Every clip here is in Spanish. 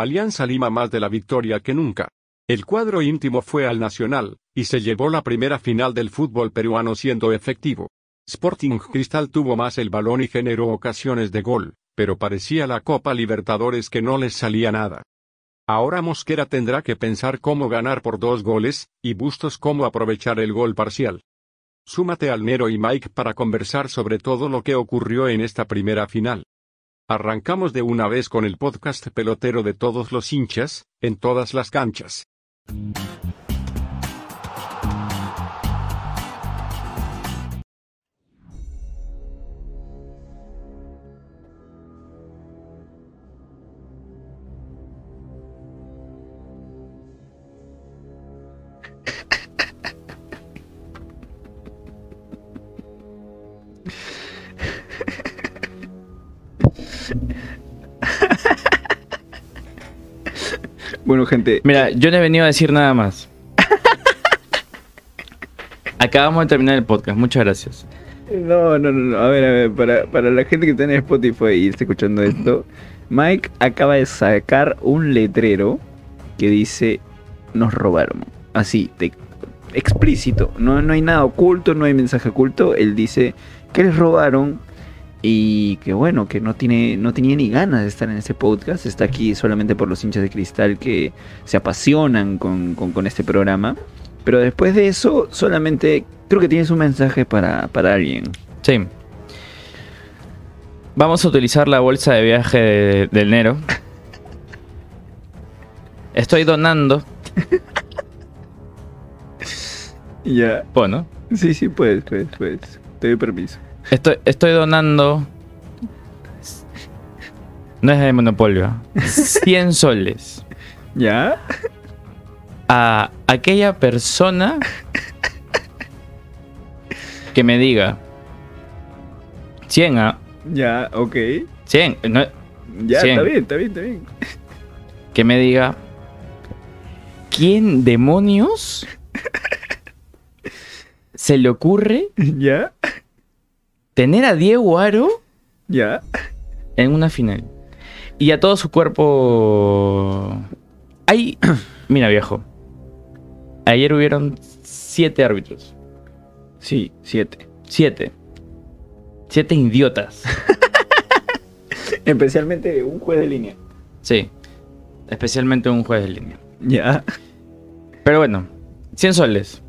Alianza Lima más de la victoria que nunca. El cuadro íntimo fue al Nacional, y se llevó la primera final del fútbol peruano siendo efectivo. Sporting Cristal tuvo más el balón y generó ocasiones de gol, pero parecía la Copa Libertadores que no les salía nada. Ahora Mosquera tendrá que pensar cómo ganar por dos goles, y Bustos cómo aprovechar el gol parcial. Súmate al Nero y Mike para conversar sobre todo lo que ocurrió en esta primera final. Arrancamos de una vez con el podcast pelotero de todos los hinchas, en todas las canchas. Bueno, gente. Mira, yo no he venido a decir nada más. Acabamos de terminar el podcast, muchas gracias. No, no, no, A ver, a ver, para, para la gente que está en Spotify y está escuchando esto, Mike acaba de sacar un letrero que dice nos robaron. Así, explícito. No, no hay nada oculto, no hay mensaje oculto. Él dice que les robaron y que bueno, que no tiene no tenía ni ganas de estar en ese podcast, está aquí solamente por los hinchas de cristal que se apasionan con, este programa. Pero después de eso, solamente creo que tienes un mensaje para, para alguien. Sí. Vamos a utilizar la bolsa de viaje del Nero. Estoy donando. Ya. Bueno. Sí, sí, puedes, puedes, puedes. Te doy permiso. Estoy, estoy donando. No es de monopolio. 100 soles. ¿Ya? A aquella persona que me diga 100 ¿ah? Ya, ok. 100. ya, está bien, está bien, está bien. Que me diga ¿Quién demonios se le ocurre? ¿Ya? Tener a Diego Aro ya. en una final. Y a todo su cuerpo. Hay mira viejo. Ayer hubieron siete árbitros. Sí siete. Siete. Siete idiotas. Especialmente un juez de línea. Sí especialmente un juez de línea. Ya. Pero bueno 100 soles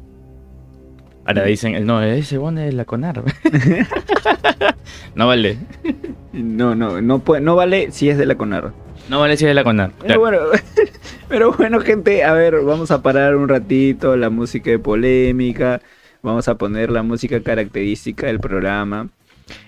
Ahora dicen, no, ese bono es la CONAR. no vale. No, no, no, puede, no vale si es de la CONAR. No vale si es de la CONAR. Pero bueno, pero bueno, gente, a ver, vamos a parar un ratito la música de polémica. Vamos a poner la música característica del programa.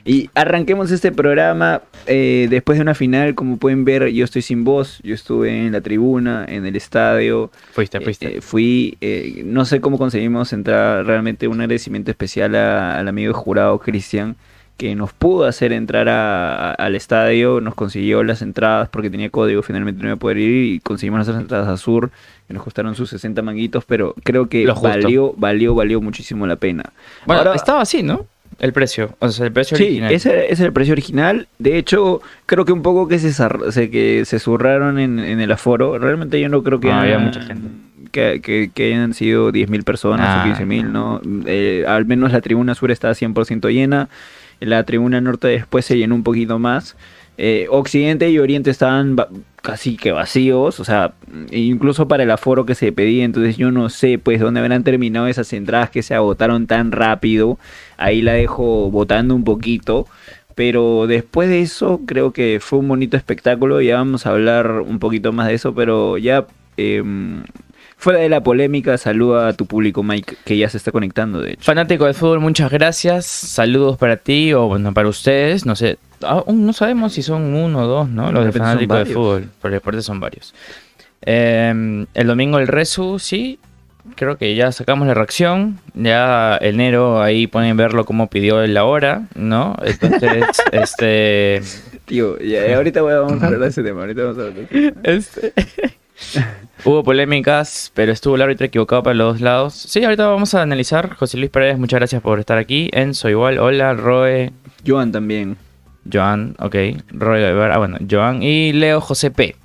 Y arranquemos este programa eh, después de una final. Como pueden ver, yo estoy sin voz. Yo estuve en la tribuna, en el estadio. Fuiste, eh, fuiste. Eh, fui. no sé cómo conseguimos entrar. Realmente un agradecimiento especial al amigo jurado Cristian, que nos pudo hacer entrar al estadio. Nos consiguió las entradas porque tenía código. Finalmente no iba a poder ir. Y conseguimos las entradas a Sur, que nos costaron sus 60 manguitos. Pero creo que valió, valió, valió muchísimo la pena. Bueno, Ahora, estaba así, ¿no? El precio, o sea, el precio sí, original. ese, es el precio original. De hecho, creo que un poco que se, que se zurraron en, el aforo. Realmente yo no creo que haya mucha gente. Que, que, hayan sido 10.000 personas o 15.000, ah, ¿no? Eh, al menos la tribuna sur está 100% llena. La tribuna norte después se llenó un poquito más. Eh, Occidente y Oriente estaban casi que vacíos, o sea, incluso para el aforo que se pedía, entonces yo no sé pues dónde habrán terminado esas entradas que se agotaron tan rápido, ahí la dejo votando un poquito, pero después de eso creo que fue un bonito espectáculo, ya vamos a hablar un poquito más de eso, pero ya em, fuera de la polémica, saluda a tu público Mike que ya se está conectando de hecho. Fanático del fútbol, muchas gracias, saludos para ti o bueno, para ustedes, no sé, aún no sabemos si son uno o dos, ¿no? Los de fanáticos de fútbol, por deporte son varios. Em, el domingo el Resu, sí, creo que ya sacamos la reacción. Ya enero ahí pueden verlo como pidió la hora, ¿no? Entonces, este. Tío, ya, ahorita vamos a hablar de ese tema. Ahorita vamos a hablar de ese tema. Este... Hubo polémicas, pero estuvo el árbitro equivocado para los dos lados. Sí, ahorita vamos a analizar. José Luis Pérez, muchas gracias por estar aquí. Enzo, igual. Hola, Roe. Joan también. Joan, ok. Roy ah, bueno, Joan y Leo José P.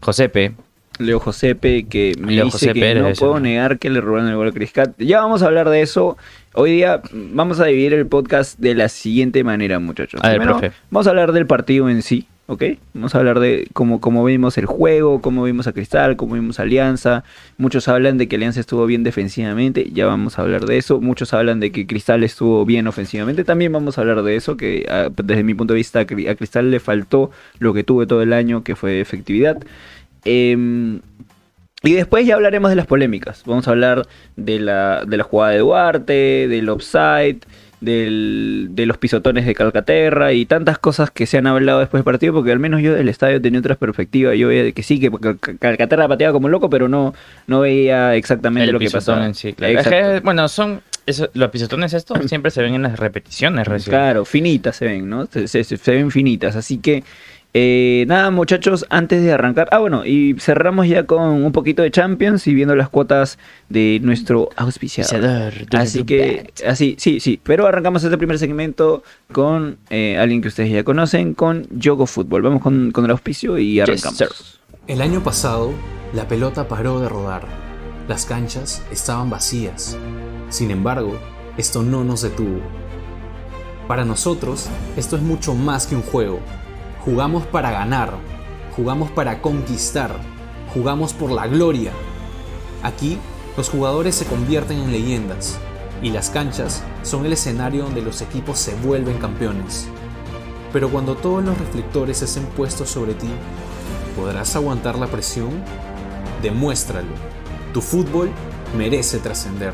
Josepe. Leo Josepe, que me dice que no puedo negar que le robaron el gol a Criscat. Ya vamos a hablar de eso. Hoy día vamos a dividir el podcast de la siguiente manera, muchachos. vamos a hablar del partido en sí, ¿ok? Vamos a hablar de cómo, cómo vimos el juego, cómo vimos a Cristal, cómo vimos a Alianza. Muchos hablan de que Alianza estuvo bien defensivamente, ya vamos a hablar de eso. Muchos hablan de que Cristal estuvo bien ofensivamente, también vamos a hablar de eso, que ah, desde mi punto de vista a Cristal le faltó lo que tuve todo el año, que fue efectividad. Em, y después ya hablaremos de las polémicas. Vamos a hablar de la, de la jugada de Duarte, del offside, del, de los pisotones de Calcaterra y tantas cosas que se han hablado después del partido, porque al menos yo del estadio tenía otra perspectiva. Yo veía que sí, que Calcaterra pateaba como loco, pero no, no veía exactamente lo que pasaba. bueno, son los pisotones estos siempre se ven en las repeticiones. Claro, finitas se ven, ¿no? se, ven finitas. Así que eh, nada, muchachos, antes de arrancar. Ah, bueno, y cerramos ya con un poquito de Champions y viendo las cuotas de nuestro auspiciador. Así que, así, sí, sí. Pero arrancamos este primer segmento con eh, alguien que ustedes ya conocen, con Yogo Fútbol. Vamos con, el auspicio y arrancamos. el año pasado, la pelota paró de rodar. Las canchas estaban vacías. Sin embargo, esto no nos detuvo. Para nosotros, esto es mucho más que un juego Jugamos para ganar, jugamos para conquistar, jugamos por la gloria. Aquí, los jugadores se convierten en leyendas y las canchas son el escenario donde los equipos se vuelven campeones. Pero cuando todos los reflectores estén puestos sobre ti, ¿podrás aguantar la presión? Demuéstralo. Tu fútbol merece trascender.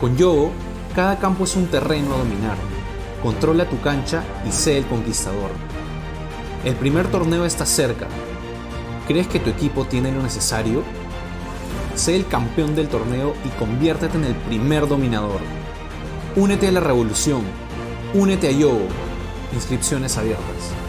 Con Yogo, cada campo es un terreno a dominar controla tu cancha y sé el conquistador. El primer torneo está cerca. ¿Crees que tu equipo tiene lo necesario? Sé el campeón del torneo y conviértete en el primer dominador. Únete a la revolución. Únete a Yo. Inscripciones abiertas.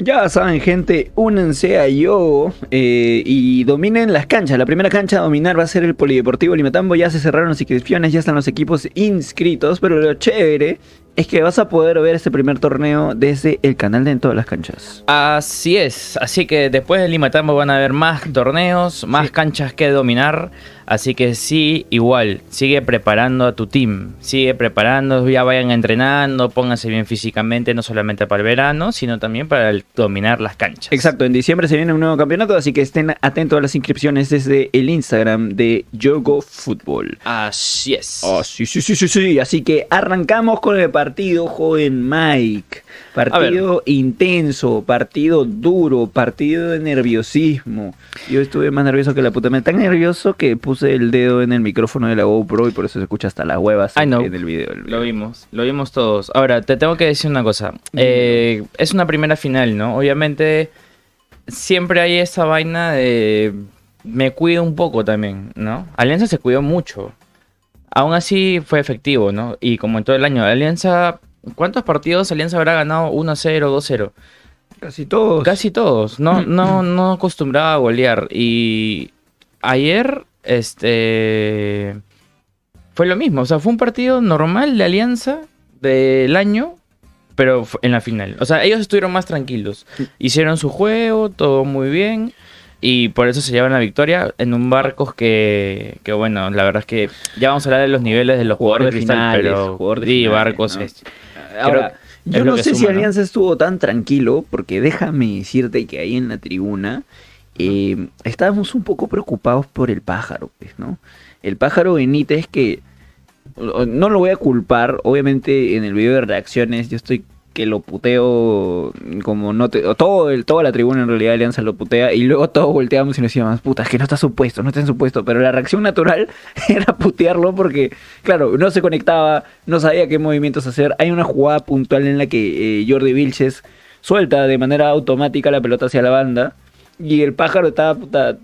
Ya saben, gente, únense a yo eh, y dominen las canchas. La primera cancha a dominar va a ser el Polideportivo Limatambo. Ya se cerraron las inscripciones, ya están los equipos inscritos. Pero lo chévere es que vas a poder ver este primer torneo desde el canal de En Todas las Canchas. Así es. Así que después del Limatambo van a haber más torneos, más canchas que dominar. Así que sí, igual, sigue preparando a tu team, sigue preparando, ya vayan entrenando, pónganse bien físicamente, no solamente para el verano, sino también para dominar las canchas. Exacto, en diciembre se viene un nuevo campeonato, así que estén atentos a las inscripciones desde el Instagram de Yogo Fútbol. Así es. Oh, sí, sí, sí, sí, sí. Así que arrancamos con el partido, joven Mike. Partido intenso, partido duro, partido de nerviosismo. Yo estuve más nervioso que la puta. Me tan nervioso que puse el dedo en el micrófono de la GoPro y por eso se escucha hasta las huevas en el video. Lo vimos, lo vimos todos. Ahora, te tengo que decir una cosa. Eh, es una primera final, ¿no? Obviamente, siempre hay esa vaina de... Me cuido un poco también, ¿no? Alianza se cuidó mucho. Aún así fue efectivo, ¿no? Y como en todo el año, Alianza ¿Cuántos partidos Alianza habrá ganado 1-0, 2-0? Casi todos. Casi todos. No, no, no acostumbraba a golear. Y ayer, este. Fue lo mismo. O sea, fue un partido normal de Alianza del año, pero en la final. O sea, ellos estuvieron más tranquilos. Hicieron su juego, todo muy bien. Y por eso se llevan la victoria en un barco que, que, bueno, la verdad es que ya vamos a hablar de los niveles de los jugadores, de cristal, pero sí, barcos Ahora, yo no sé si Alianza estuvo tan tranquilo, porque déjame decirte que ahí en la tribuna eh, estábamos un poco preocupados por el pájaro, pues, ¿no? El pájaro Benítez que no lo voy a culpar, obviamente en el video de reacciones yo estoy que lo puteo como no te, todo el, toda la tribuna en realidad de Alianza lo putea y luego todos volteamos y nos decíamos, puta, es que no está supuesto, no está en supuesto, pero la reacción natural era putearlo porque, claro, no se conectaba, no sabía qué movimientos hacer. Hay una jugada puntual en la que eh, Jordi Vilches suelta de manera automática la pelota hacia la banda y el pájaro estaba puta,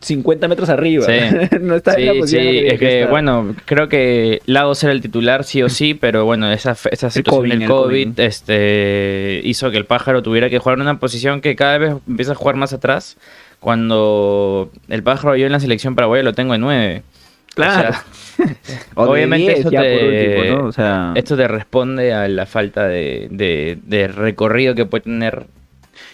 50 metros arriba. Sí. no está en la posición. Sí, es que, bueno, creo que Lagos era el titular, sí o sí, pero bueno, esa, esa situación del COVID, este, hizo que el pájaro tuviera que jugar en una posición que cada vez empieza a jugar más atrás. Cuando el pájaro yo en la selección paraguaya lo tengo en 9. Claro. obviamente esto, te, esto te responde a la falta de, recorrido que puede tener.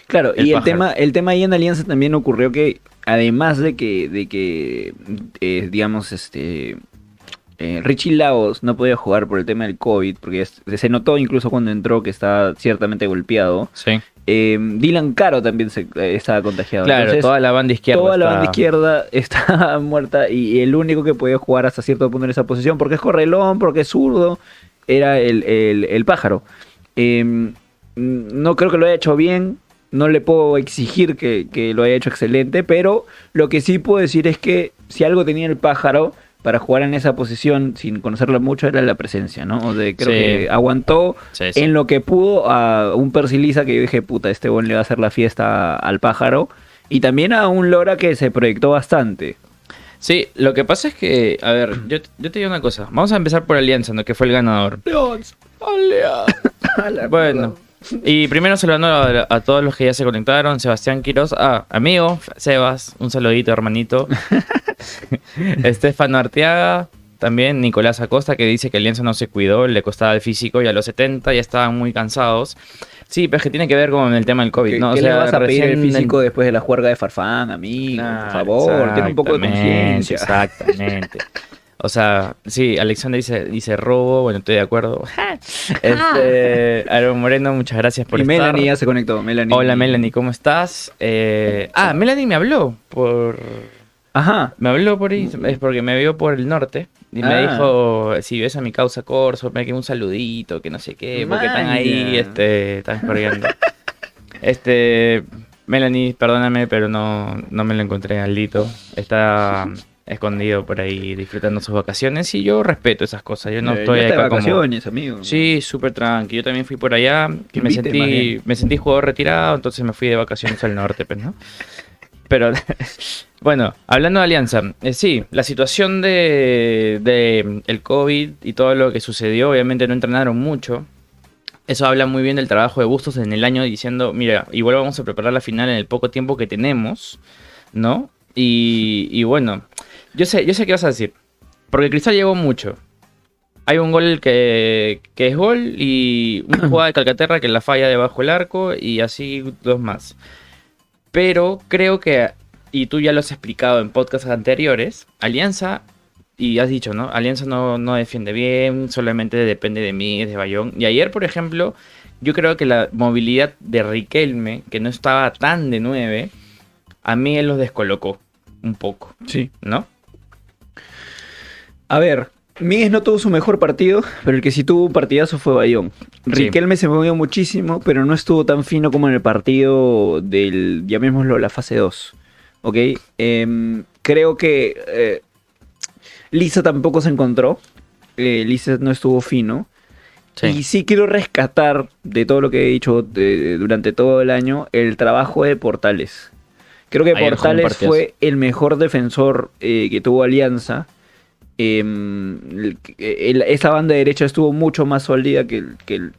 Claro, y el tema, el tema ahí en Alianza también ocurrió que, además de que, de que eh, digamos, este eh, Richie Laos no podía jugar por el tema del COVID, porque se notó incluso cuando entró que estaba ciertamente golpeado. Sí. Eh, Dylan Caro también se, eh, estaba contagiado. Claro, toda la banda izquierda. Toda la banda izquierda está muerta y el único que podía jugar hasta cierto punto en esa posición, porque es correlón, porque es zurdo, era el, pájaro. Em, no creo que lo haya hecho bien, no le puedo exigir que, que, lo haya hecho excelente, pero lo que sí puedo decir es que si algo tenía el pájaro para jugar en esa posición sin conocerlo mucho era la presencia, ¿no? de, creo que aguantó en lo que pudo a un Persilisa que yo dije, puta, este buen le va a hacer la fiesta al pájaro. Y también a un Lora que se proyectó bastante. Sí, lo que pasa es que, a ver, yo, yo te digo una cosa. Vamos a empezar por Alianza, ¿no? Que fue el ganador. Alianza. bueno. Y primero saludando a, a, todos los que ya se conectaron. Sebastián Quiroz, ah, amigo, Sebas, un saludito, hermanito. Estefano Arteaga, también Nicolás Acosta, que dice que Alianza no se cuidó, le costaba el físico y a los 70 ya estaban muy cansados. Sí, pero es que tiene que ver con el tema del COVID, ¿no? ¿Qué le vas a pedir el físico después de la juerga de Farfán, amigo? por favor, tiene un poco de conciencia. Exactamente. O sea, sí, Alexander dice, dice robo, bueno, estoy de acuerdo. este, Aaron Moreno, muchas gracias por y Melanie ya se conectó. Melanie. Hola Melanie, ¿cómo estás? Eh, ah, Melanie me habló por... Ajá. Me habló por ahí, es porque me vio por el norte. Y me ah. dijo, si ves a mi causa corso, me queda un saludito, que no sé qué, porque están ahí, este, están corriendo. este, Melanie, perdóname, pero no, no me lo encontré Aldito. Está escondido por ahí disfrutando sus vacaciones y yo respeto esas cosas. Yo no eh, estoy acá vacaciones, amigo. Sí, súper tranqui. Yo también fui por allá, que me sentí me sentí jugador retirado, entonces me fui de vacaciones al norte, pues, ¿no? Pero bueno, hablando de Alianza, eh, sí, la situación de, de el COVID y todo lo que sucedió, obviamente no entrenaron mucho. Eso habla muy bien del trabajo de Bustos en el año diciendo, mira, igual vamos a preparar la final en el poco tiempo que tenemos, ¿no? Y, y bueno, yo sé, yo sé qué vas a decir. Porque Cristal llegó mucho. Hay un gol que, es gol y una jugada de Calcaterra que la falla debajo del arco y así dos más. Pero creo que, y tú ya lo has explicado en podcasts anteriores, Alianza, y has dicho, ¿no? Alianza no, no defiende bien, solamente depende de mí, de Bayón. Y ayer, por ejemplo, yo creo que la movilidad de Riquelme, que no estaba tan de nueve, a mí él los descolocó un poco. Sí. ¿No? A ver, Miguel no tuvo su mejor partido, pero el que sí tuvo un partidazo fue Bayón. Riquelme se movió muchísimo, pero no estuvo tan fino como en el partido del, llamémoslo, la fase 2. ¿Ok? Em, creo que eh, Lisa tampoco se encontró. Eh, Lisa no estuvo fino. Y sí quiero rescatar de todo lo que he dicho durante todo el año el trabajo de Portales. Creo que Portales fue el mejor defensor eh, que tuvo Alianza eh, esa banda derecha estuvo mucho más sólida que,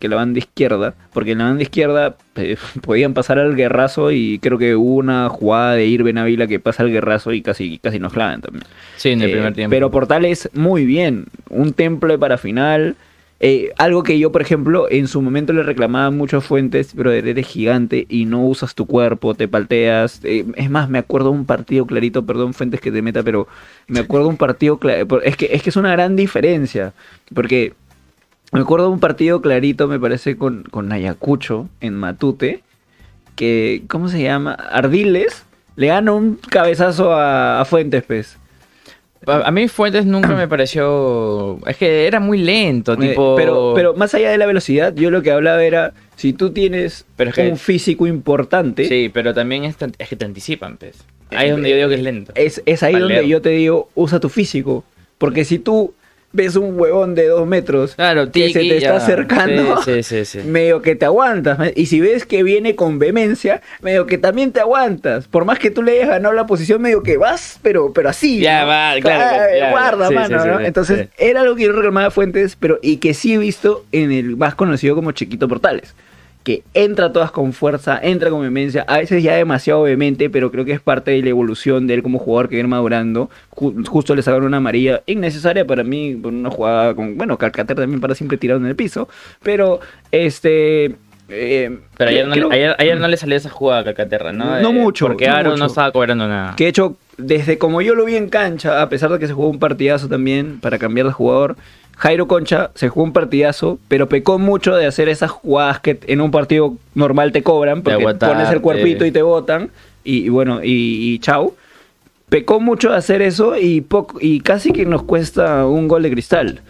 la banda izquierda, porque en la banda izquierda eh, podían pasar al guerrazo y creo que hubo una jugada de Irben Ávila que pasa al guerrazo y casi, casi nos clavan también. Sí, en el primer eh, tiempo. Pero Portales, muy bien, un temple para final, eh, algo que yo, por ejemplo, en su momento le reclamaba mucho a Fuentes, pero eres gigante y no usas tu cuerpo, te palteas. Eh, es más, me acuerdo un partido clarito, perdón Fuentes que te meta, pero me acuerdo un partido clarito. Es que, es que es una gran diferencia, porque me acuerdo un partido clarito, me parece, con, con Ayacucho en Matute, que, ¿cómo se llama? Ardiles le gana un cabezazo a, a Fuentes, pues. A mí Fuentes nunca me pareció. Es que era muy lento, eh, tipo. Pero, pero más allá de la velocidad, yo lo que hablaba era. Si tú tienes un físico importante. Sí, pero también es, que te anticipan, pues. Ahí es donde yo digo que es lento. Es, es ahí donde yo te digo, usa tu físico. Porque si tú ves un huevón de dos metros claro, que se te está acercando, medio que te aguantas. Y si ves que viene con vehemencia, medio que también te aguantas. Por más que tú le hayas ganado la posición, medio que vas, pero, pero así. Ya va, claro. guarda, mano, Entonces, era algo que yo reclamaba Fuentes, pero y que sí he visto en el más conocido como Chiquito Portales que entra todas con fuerza, entra con vehemencia, a veces ya demasiado vehemente, pero creo que es parte de la evolución de él como jugador que viene madurando. justo le sacaron una amarilla innecesaria para mí, por una jugada con, bueno, Calcater también para siempre tirado en el piso, pero este... Eh, pero ayer no, no, le salió esa jugada a Calcaterra, ¿no? No mucho. Porque Aaron no estaba cobrando nada. Que de hecho, desde como yo lo vi en cancha, a pesar de que se jugó un partidazo también para cambiar de jugador, Jairo Concha se jugó un partidazo, pero pecó mucho de hacer esas jugadas que en un partido normal te cobran, porque pones el cuerpito y te botan, y, bueno, y, chau. Pecó mucho de hacer eso y, poco, y casi que nos cuesta un gol de cristal.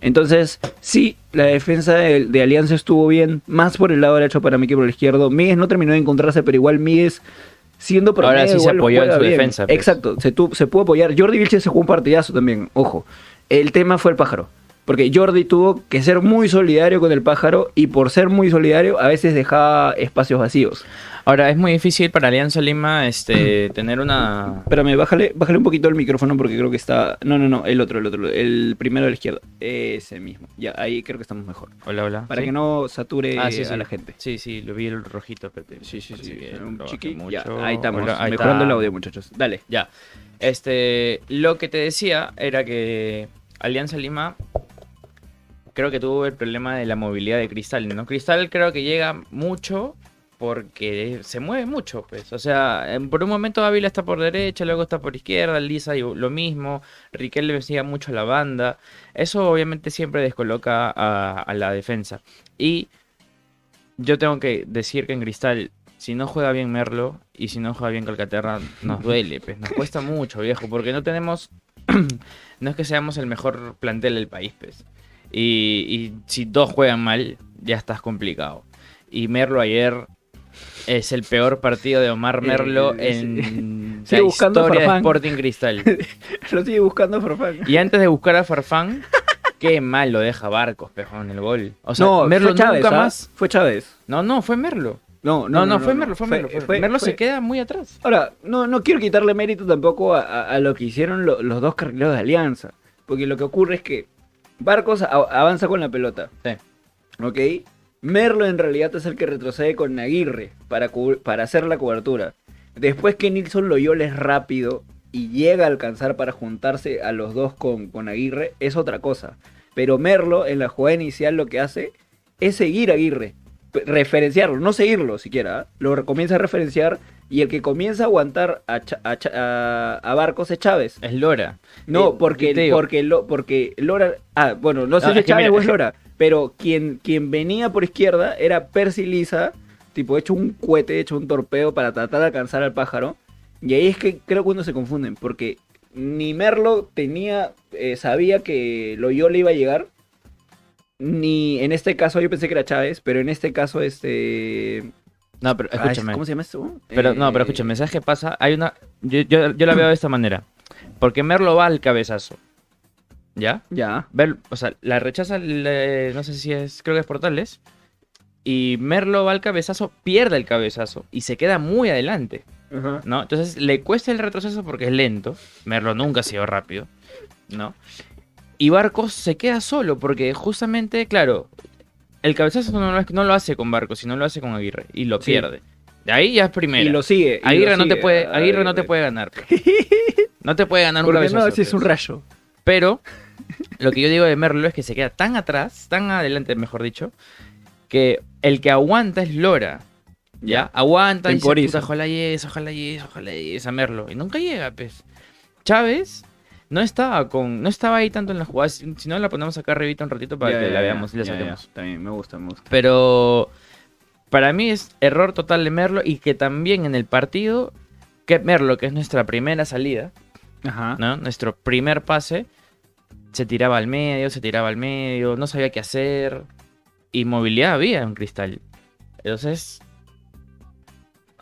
Entonces, sí, la defensa de, Alianza estuvo bien, más por el lado derecho para mí que por el izquierdo. Míguez no terminó de encontrarse, pero igual Míguez siendo promedio, Ahora sí se apoyó en su defensa. Pues. Exacto, se, se pudo apoyar. Jordi Vilches se jugó un partidazo también, ojo. El tema fue el pájaro. Porque Jordi tuvo que ser muy solidario con el pájaro y por ser muy solidario a veces dejaba espacios vacíos. Ahora, es muy difícil para Alianza Lima este, tener una... Espérame, bájale, bájale un poquito el micrófono porque creo que está... No, no, no, el otro, el otro, el primero a la izquierda. Ese mismo. Ya, ahí creo que estamos mejor. Hola, hola. Para que no sature ah, a la gente. Sí, sí, lo vi el rojito. Sí, sí, sí. un chiqui. ahí estamos, mejorando el audio, muchachos. Dale. Ya. Este, lo que te decía era que Alianza Lima creo que tuvo el problema de la movilidad de Cristal, ¿no? Cristal creo que llega mucho porque se mueve mucho, pues. O sea, por un momento Ávila está por derecha, luego está por izquierda, Lisa y lo mismo, Riquel le sigue mucho a la banda. Eso obviamente siempre descoloca a, la defensa. Y yo tengo que decir que en Cristal, si no juega bien Merlo y si no juega bien Calcaterra, nos duele, pues. Nos cuesta mucho, viejo, porque no tenemos... no es que seamos el mejor plantel del país, pues. Y, si dos juegan mal, ya estás complicado. Y Merlo ayer es el peor partido de Omar eh, Merlo en la historia de Sporting Cristal. lo sigue buscando Farfán. Y antes de buscar a Farfán, qué mal lo deja Barcos, pejón, el gol. O sea, no, Merlo fue Chávez, nunca ¿ah? más. Fue Chávez. No, no, fue Merlo. No, no, no, fue Merlo, fue, Merlo. Merlo se queda muy atrás. Ahora, no, no quiero quitarle mérito tampoco a, lo que hicieron los dos carrileros de Alianza. Porque lo que ocurre es que Barcos avanza con la pelota. Sí. ¿Ok? Merlo en realidad es el que retrocede con Aguirre para, para hacer la cobertura. Después que Nilsson Loyola es rápido y llega a alcanzar para juntarse a los dos con, con Aguirre, es otra cosa. Pero Merlo en la jugada inicial lo que hace es seguir a Aguirre, referenciarlo, no seguirlo siquiera. ¿ah? Lo comienza a referenciar y el que comienza a aguantar a, Barcos es Chávez. Es Lora. No, eh, porque, porque, lo, porque Lora. Ah, bueno, no sé si es Chávez o es Lora. Pero quien, quien venía por izquierda era Percy Lisa, tipo hecho un cohete, hecho un torpedo para tratar de alcanzar al pájaro. Y ahí es que creo que uno se confunden, porque ni Merlo tenía, eh, sabía que Loyola iba a llegar, ni en este caso yo pensé que era Chávez, pero en este caso este no, pero escúchame. ¿Cómo se llama esto? Pero, no, pero eh, escúchame, ¿sabes qué pasa? Hay una. Yo, yo, la veo de esta manera. Porque Merlo va al cabezazo. ¿Ya? Ya. Ver, o sea, la rechaza, no sé si es, creo que es Portales. Y Merlo va al cabezazo, pierde el cabezazo y se queda muy adelante. ¿No? Entonces le cuesta el retroceso porque es lento. Merlo nunca ha sido rápido. ¿No? Y Barcos se queda solo porque justamente, claro, el cabezazo no, lo hace con Barco, sino lo hace con Aguirre y lo pierde. De ahí ya es primero. Y lo sigue. Aguirre, no, te puede, Aguirre no te puede ganar. No te puede ganar un cabezazo. No, si es un rayo. Pero lo que yo digo de Merlo es que se queda tan atrás, tan adelante, mejor dicho, que el que aguanta es Lora. ¿Ya? Aguanta y dice, ojalá yes, ojalá yes, ojalá yes a Merlo. Y nunca llega, pues. Chávez no estaba con no estaba ahí tanto en la jugada. Si no la ponemos acá arribita un ratito para que la veamos y la saquemos. También me gusta me gusta. Pero para mí es error total de Merlo y que también en el partido que Merlo que es nuestra primera salida ¿no? nuestro primer pase se tiraba al medio se tiraba al medio no sabía qué hacer y movilidad había en Cristal. Entonces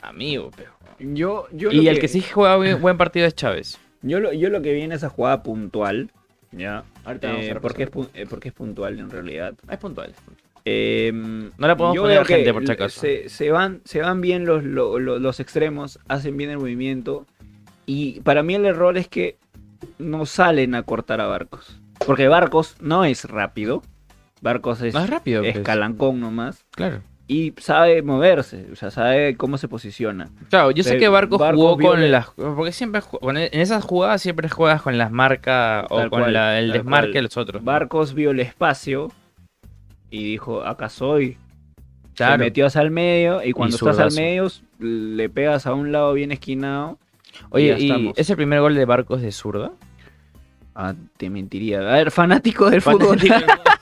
amigo pero yo, yo y el que... que sí juega buen partido es Chávez yo lo, yo lo que vi en esa jugada puntual, ¿ya? Eh, porque, es, eh, porque es puntual en realidad. Es puntual. Em, no la podemos poner gente por si acaso. Se, se, van, se van bien los, los, los, extremos, hacen bien el movimiento. Y para mí el error es que no salen a cortar a Barcos. Porque Barcos no es rápido. Barcos es, Más rápido, es pues. calancón nomás. Claro. Y sabe moverse, o sea, sabe cómo se posiciona. Claro, yo sé que Barcos, Barcos jugó con que- las... Porque siempre con- en esas jugadas siempre juegas con las marcas o Tal con cual, la- el desmarque de los otros. Barcos vio el espacio y dijo, acá soy. Se Claro. metió hacia el medio y cuando estás al medio le pegas a un lado bien esquinado. Oye, ya ¿y estamos. ese primer gol de Barcos de zurda? Ah, te mentiría. A ver, fanático del fútbol,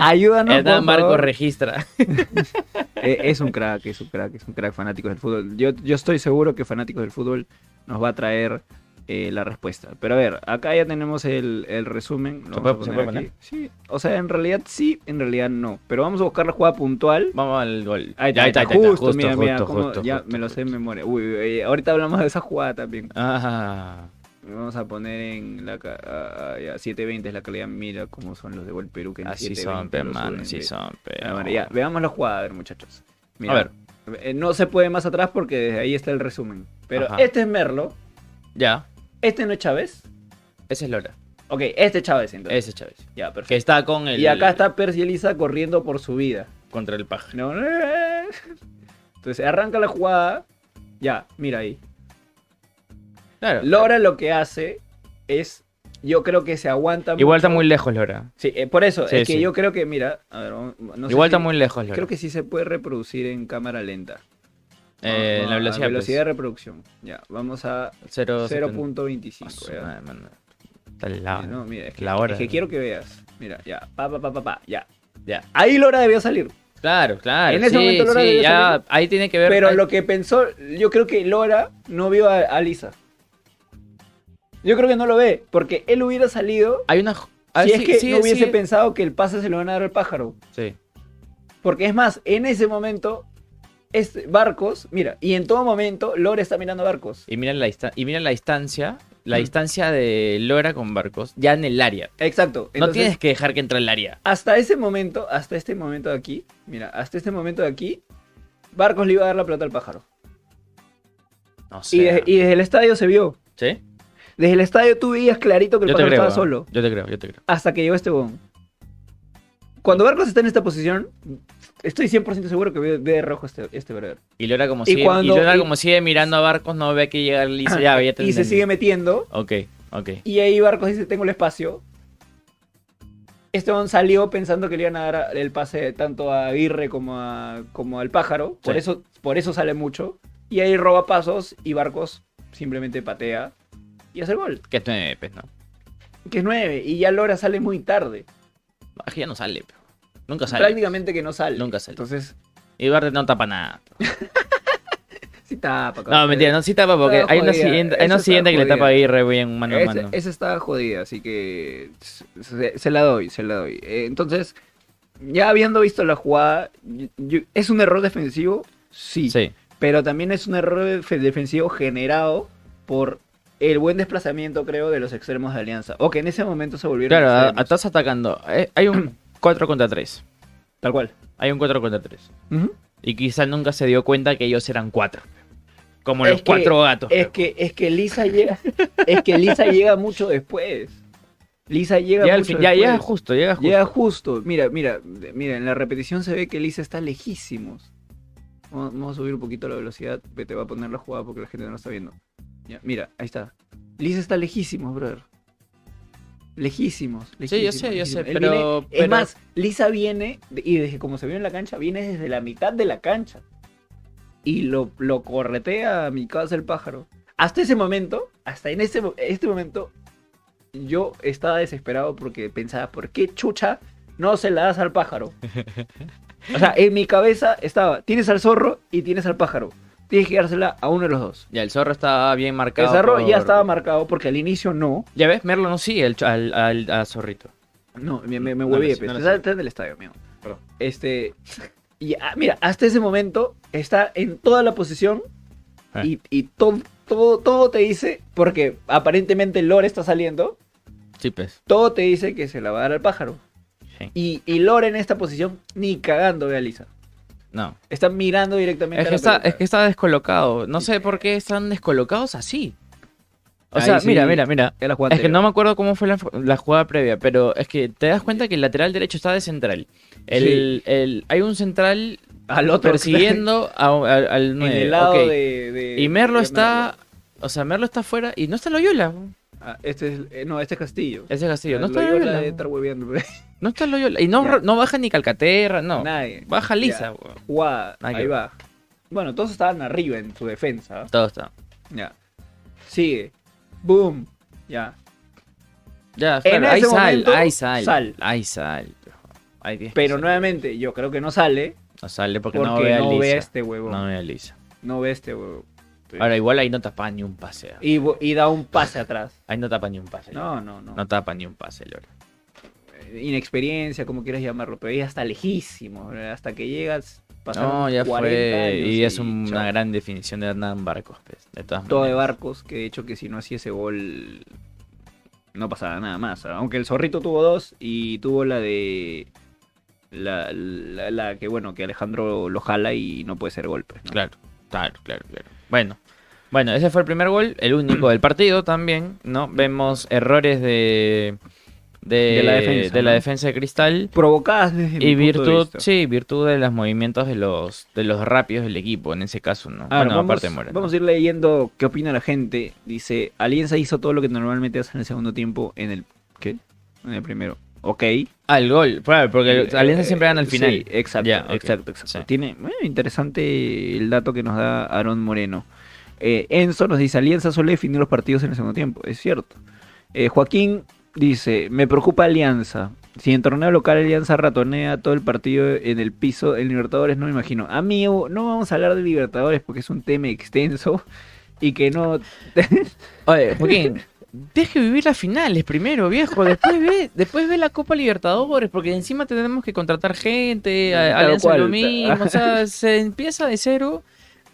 ayúdanos. Por favor. registra. Eh, es un crack, es un crack, es un crack fanático del fútbol. Yo, yo estoy seguro que fanáticos del fútbol nos va a traer eh, la respuesta. Pero a ver, acá ya tenemos el, el resumen. Lo ¿Se puede- a se puede aquí. Sí, o sea, en realidad sí, en realidad no. Pero vamos a buscar la jugada puntual. Vamos al gol. Ahí Ya, está, ahí está, justo, mira, mira, justo, cómo- justo, ya justo, me lo sé en memoria. Uy, ahorita hablamos de esa jugada también. Ah, Vamos a poner en la ah, ya, 720 es la calidad, mira cómo son los de Gol Perú que en así 720 son, suben así de- son, pe. Ah, bueno, ya, veamos la jugada, a ver, muchachos. Mira, A ver. eh, No se puede más atrás porque desde ahí está el resumen. Pero Ajá. este es Merlo, Ya, este no es Chávez. ese es Lora. Ok, este es Chávez entonces. Ese es Chávez. Ya, Que perfecto. está con el... Y acá está Percy Elisa corriendo por su vida. Contra el paja. No, no, Entonces arranca la jugada. Ya, mira ahí. Claro. Lora lo que hace es. Yo creo que se aguanta Igual está muy lejos Lora. Sí, eh, por eso. Sí, es que sí. yo creo que, mira. A ver, no sé Igual si- está muy lejos Lora. Creo que sí se puede reproducir en cámara lenta. Eh, Vamos la velocidad, a velocidad de pues. reproducción. Ya, vamos a Cero- 0.25. Ah. Está al lado. No, mira, es que, La hora. es que quiero que veas. Mira, ya, pa, pa, pa, pa, pa, ya. Ya. Ahí Lora debió salir. Claro, claro. En ese sí, momento Lora sí, debió ya, salir. ahí tiene que ver. Pero ahí- lo que pensó, yo creo que Lora no vio a, a Lisa. Yo creo que no lo ve, porque él hubiera salido Hay una. ah, si sí, es que sí, no hubiese sí. pensado que el pase se lo van a dar al pájaro. Sí. Porque es más, en ese momento, este, Barcos, mira, y en todo momento Lora está mirando a Barcos. Y mira la, dista- y mira la distancia. La Mm. distancia de Lora con Barcos. Ya en el área. Exacto. no tienes que dejar que entre el área. hasta ese momento, hasta este momento de aquí, mira, hasta este momento de aquí, Barcos le iba a dar la pelota al pájaro. No sé. Y, desde, y desde el estadio se vio. ¿Sí? Desde el estadio tú veías clarito que el Yo pájaro creo. estaba solo. Yo te creo, yo te creo. hasta que llegó este bon. Cuando Barcos está en esta posición, estoy 100% seguro que ve, ve de rojo este, este brother. Y Lora como Y sigue, y como sigue mirando a Barcos, no ve que llega Lisa. Ya, ya te y se sigue metiendo. Ok, ok. Y ahí Barcos dice, tengo el espacio. Este bon salió pensando que le iban a dar el pase tanto a Aguirre como, a, como al pájaro. Por, Sí. eso, por eso sale mucho. Y ahí roba pasos y Barcos simplemente patea y hace el gol. Que es nueve, pues, ¿no? Que es 9. Y ya Lora sale muy tarde. Es que ya no sale, pero. Nunca sale. Prácticamente que no sale. Nunca sale. Entonces, Y no tapa nada. sí tapa. No, mentira, no sí tapa porque hay una siguiente, hay una siguiente que le tapa a Aguirre bien mano a mano. Esa está jodida, así que se, se la doy, se la doy. Eh, entonces, ya habiendo visto la jugada, yo- yo- ¿es un error defensivo? Sí, Sí. Pero también es un error def- defensivo generado por el buen desplazamiento, creo, de los extremos de Alianza. O que en ese momento se volvieron Claro, a- estás atacando. Eh, Hay un 4 contra 3. Tal cual. Hay un 4 contra 3. Y quizá nunca se dio cuenta que ellos eran 4. Como Es los que- cuatro gatos. Es que, es que Lisa llega, es que Lisa llega mucho después. Lisa llega mucho fin- ya después. llega justo, llega justo. Llega justo. Mira, mira, mira, en la repetición se ve que Lisa está lejísimos. Vamos, vamos a subir un poquito la velocidad. que Te va a poner la jugada porque la gente no lo está viendo. Ya, mira, ahí está. Lisa está lejísimos, brother. Lejísimos. Sí, yo sé, yo sé, pero- viene- pero- Es más, Lisa viene, y desde como se vio en la cancha, viene desde la mitad de la cancha. Y lo, lo corretea a mi casa el pájaro. Hasta ese momento, hasta en ese, este momento, yo estaba desesperado porque pensaba, ¿por qué chucha no se la das al pájaro? O sea, en mi cabeza estaba, tienes al zorro y tienes al pájaro. Tienes que dársela a uno de los dos. Ya, el zorro estaba bien El marcado. zorro ya estaba marcado porque al inicio no. Ya ves, Merlo no sigue el, al, al, al zorrito. No, me, me, me No hueví, no el estadio, amigo. Perdón. Este. Y, ah, mira, hasta ese momento está en toda la posición Ah. y, y todo, todo, todo te dice, porque aparentemente Lore está saliendo, Sí, pues. todo te dice que se la va a dar al pájaro. Sí. Y, y Lore en esta posición ni cagando ve a Lisa. No. Está mirando directamente Es a que, la está, pelota. es que está descolocado. No sé por qué están descolocados así. O Ahí sea, sí, mira, mira, mira. Es que no me acuerdo cómo fue la, la jugada previa, pero es que te das cuenta que el lateral derecho está de central. El, el- hay un central Al otro persiguiendo a- a- al en 9. el lado de, de- Y Merlo de está. O sea, Merlo está afuera y no está Loyola. Ah, este es, eh, no, este es Castillo. Ese Castillo. No está Loyola estar ahí. No está Loyola. Y no, no baja ni Calcaterra, no. Nadie. Baja lisa. Jugada, que ahí va. Bueno, todos estaban arriba en su defensa. ¿ah? Todo está. Ya. Sigue. Boom. Ya. Ya, claro, hay ese sal, momento, hay sal, sal. Hay sal. Diez Pero nuevamente, yo creo que no sale No sale porque, porque, no ve a no Lisa. ve a este huevo. No No, ve a Lisa. ve a este huevo. Ahora, igual ahí no tapa ni un pase. Y, da un pase atrás. Ahí no tapa ni un pase. No, no, no. No tapa ni un pase, Lora. Inexperiencia, como quieras llamarlo, pero ahí hasta lejísimo. Hasta que llegas, No, ya 40 fue. años Y es un- una gran definición de Hernán Barcos, pues, de todas todo de. Barcos, que de hecho que si no hacía ese gol no pasaba nada más. Aunque el zorrito tuvo dos y tuvo la de la, la, la que bueno, que Alejandro lo jala y no puede ser golpe. ¿no? Claro, claro, claro, claro. Bueno, bueno, ese fue el primer gol, el único del partido también, ¿no? Vemos errores de de, De la defensa, de defensa de Cristal Provocadas desde mi y punto de virtud, vista. sí, virtud de los movimientos de los de los rápidos del equipo en ese caso, ¿no? A ver, bueno, vamos, aparte de Moreno. vamos a ir leyendo qué opina la gente. Dice, Alianza hizo todo lo que normalmente hace en el segundo tiempo en el... ¿Qué? En el primero. Ok. Ah, el gol, claro, porque Eh, Alianza siempre gana al sí, final. exacto, ok. exacto, exacto. Sí. Tiene bueno, interesante el dato que nos da Aaron Moreno. Eh, Enzo nos dice, Alianza suele definir los partidos en el segundo tiempo. Es cierto. Eh, Joaquín dice, me preocupa Alianza. Si en torneo local Alianza ratonea todo el partido en el piso, en Libertadores no me imagino. Amigo, no vamos a hablar de Libertadores porque es un tema extenso y que no... Oye, Joaquín, deje vivir las finales primero, viejo. Después ve, después ve la Copa Libertadores, porque encima tenemos que contratar gente, a- Alianza cual. lo mismo. O sea, se empieza de cero.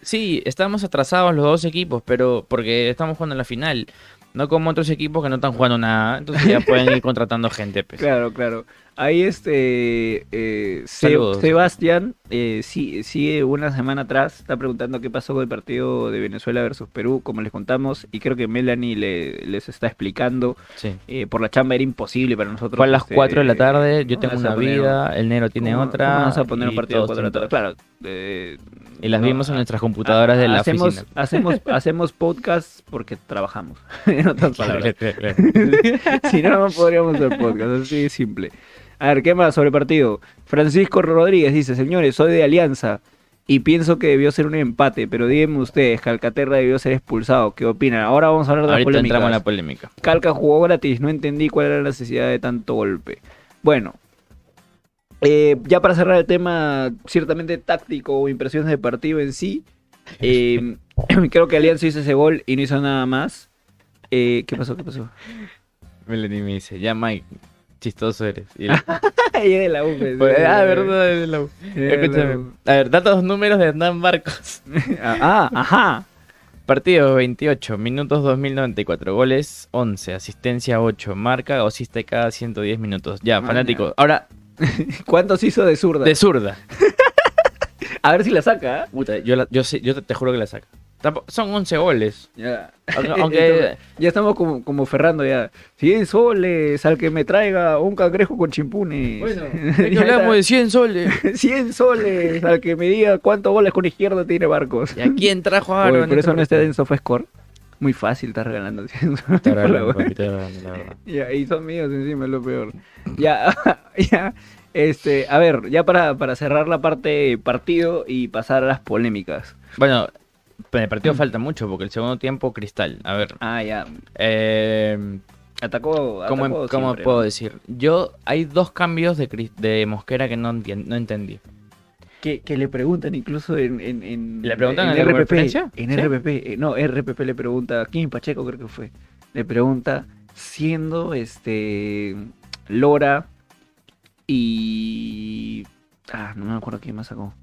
Sí, estamos atrasados los dos equipos, pero porque estamos jugando en la final. No como otros equipos que no están jugando nada. Entonces ya pueden ir contratando gente. Pues. Claro, claro. Ahí este eh, Saludos. Sebastián eh, sí, sigue una semana atrás, está preguntando qué pasó con el partido de Venezuela versus Perú, como les contamos, y creo que Melanie le- les está explicando. Sí. eh, por la chamba era imposible para nosotros. Fue a las este, 4 de la tarde, yo ¿cómo tengo a una poner- vida, el negro tiene cómo- otra. cómo vas a poner un partido a todos 4 de la tarde? Claro. eh, Y las no, vimos en ah, nuestras computadoras de la hacemos, oficina. Hacemos, hacemos podcast porque trabajamos. en otras palabras. Si no, no podríamos hacer podcast, así de simple. A ver, ¿qué más sobre el partido? Francisco Rodríguez dice, señores, soy de Alianza y pienso que debió ser un empate, pero díganme ustedes, Calcaterra debió ser expulsado. ¿Qué opinan? Ahora vamos a hablar de Ahorita polémicas. entramos en la polémica. Calca jugó gratis, no entendí cuál era la necesidad de tanto golpe. Bueno, eh, ya para cerrar el tema ciertamente táctico o impresiones de partido en sí, eh, creo que Alianza hizo ese gol y no hizo nada más. Eh, ¿Qué pasó? ¿Qué pasó? Melanie me dice, ya Mike, chistoso eres. Y Ahí de la U. pues, Pues, de la ah, U. verdad, es la U. de la Escúchame. U. A ver, datos números de Hernán Barcos. Ah, ajá. Partido 28, minutos 2094, goles 11, asistencia 8, marca o asiste cada 110 minutos. Ya, Maña. fanático. Ahora, ¿Cuántos hizo de zurda? de zurda. A ver si la saca. ¿eh? Puta, yo, la- yo, sé- yo te, te juro que la saca. Son 11 goles. Ya. Aunque- ya estamos como, como Ferrando ya. 100 soles al que me traiga un cangrejo con chimpunes. Bueno, hablamos de 100 soles. está. 100 soles al que me diga cuántos goles con izquierda tiene Barcos. ¿Y a quién trajo a Oye, Aaron? por eso no está en SofaScore. Muy fácil, estás regalando 100 soles. Está regalando, web. papi, está regalando, la verdad. Ya, y son míos encima, es lo peor. Ya, ya, este, a ver, ya para, para cerrar la parte partido y pasar a las polémicas. Bueno, en el partido falta mucho porque el segundo tiempo cristal. A ver, Ah, ya, eh, atacó, ¿cómo, atacó cómo siempre, puedo ¿no? decir? Yo, hay dos cambios de, de Mosquera que no, entien- no entendí. Que, que le preguntan incluso en, en, en ¿Le preguntan en en RPP. En ¿Sí? RPP, eh, no, RPP le pregunta, ¿quién Pacheco creo que fue? Le pregunta, siendo este Lora y... Ah, no me acuerdo quién más sacó.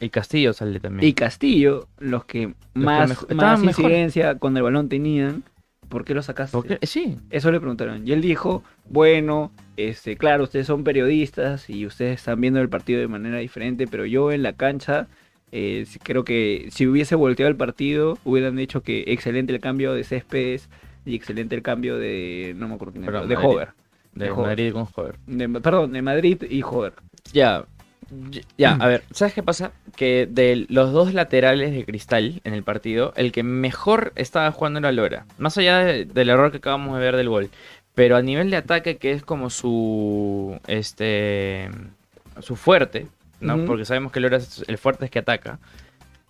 Y Castillo sale también. Y Castillo, los que más, más mejor. incidencia con el balón tenían, ¿por qué lo sacaste? Eh, Sí, Eso le preguntaron. Y él dijo, bueno, este, claro, ustedes son periodistas y ustedes están viendo el partido de manera diferente, pero yo en la cancha eh, creo que si hubiese volteado el partido, hubieran dicho que excelente el cambio de Céspedes y excelente el cambio de, no me acuerdo Pero de Madrid. Hover. de. Madrid con Jover. De- perdón, de Madrid y Hover. Ya, Ya, a ver, ¿sabes qué pasa? Que de los dos laterales de Cristal en el partido, el que mejor estaba jugando era Lora. Más allá de- del error que acabamos de ver del gol. Pero a nivel de ataque, que es como su. Este. Su fuerte, ¿no? Porque sabemos que Lora es el fuerte es que ataca.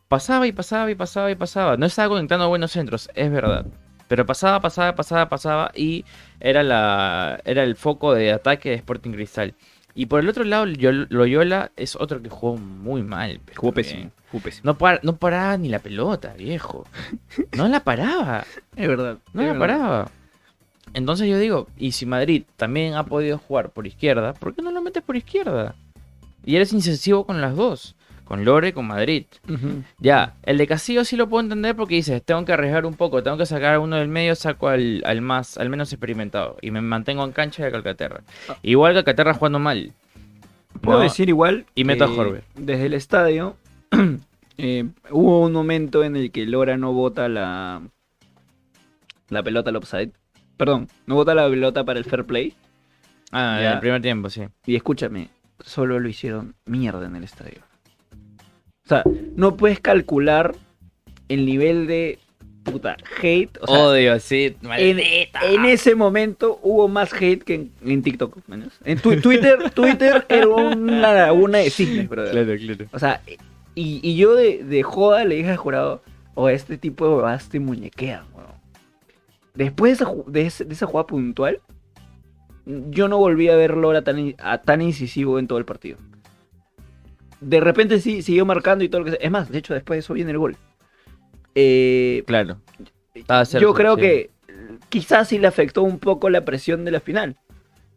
Pasaba y pasaba y pasaba y pasaba. No estaba conectando buenos centros, es verdad. Pero pasaba, pasaba, pasaba, pasaba y era, la, era el foco de ataque de Sporting Cristal. Y por el otro lado, Yol- Loyola es otro que jugó muy mal. Jugó pésimo. Jugó pésimo. No, par- no paraba ni la pelota, viejo. No la paraba. Es verdad. No es la verdad. paraba. Entonces yo digo, y si Madrid también ha podido jugar por izquierda, ¿por qué no lo metes por izquierda? Y eres incisivo con las dos, con Lore con Madrid. Ya, el de Castillo sí lo puedo entender porque dices, tengo que arriesgar un poco, tengo que sacar a uno del medio, saco al, al más, al menos experimentado. Y me mantengo en cancha de Calcaterra. Ah. Igual Calcaterra jugando mal. Puedo No, decir igual. Y meto a Horber. Desde el estadio eh, hubo un momento en el que Lora no bota la, la pelota al offside. Perdón, no bota la pelota para el fair play. Ah, en el primer tiempo, sí. Y escúchame, solo lo hicieron mierda en el estadio. O sea, no puedes calcular el nivel de puta hate. O sea, Odio, sí. en, ese momento hubo más hate que en, en TikTok. ¿mañas? En tu- Twitter, Twitter era una laguna de cisnes, brother. Claro, claro. O sea, y, y yo de, de joda le dije al jurado, o este tipo de huevadas te muñequean, weón. Después de esa, de, ese- de esa jugada puntual, yo no volví a ver Lora tan, a- tan incisivo en todo el partido. De repente sí, siguió marcando y todo lo que sea. Es más, de hecho, después de eso viene el gol. Eh, Claro. Cerca, yo creo sí. que quizás sí le afectó un poco la presión de la final.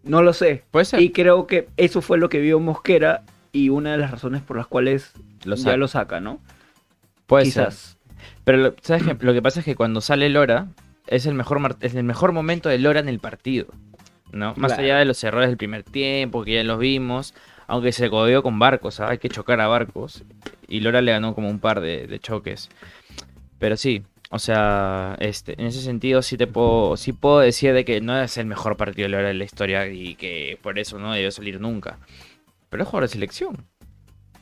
No lo sé. Puede ser. Y creo que eso fue lo que vio Mosquera y una de las razones por las cuales Lo ya lo saca, ¿no? Puede quizás. ser. Pero lo, ¿sabes qué? lo que pasa es que cuando sale Lora, es el mejor es el mejor momento de Lora en el partido. ¿No? Más Claro. allá de los errores del primer tiempo, que ya los vimos. Aunque se codeó con barcos, ¿sabes? hay que chocar a barcos. Y Lora le ganó como un par de, de choques. Pero sí, o sea, este, en ese sentido sí te puedo, sí puedo decir de que no es el mejor partido de Lora de la historia y que por eso no debió salir nunca. Pero es jugador de selección.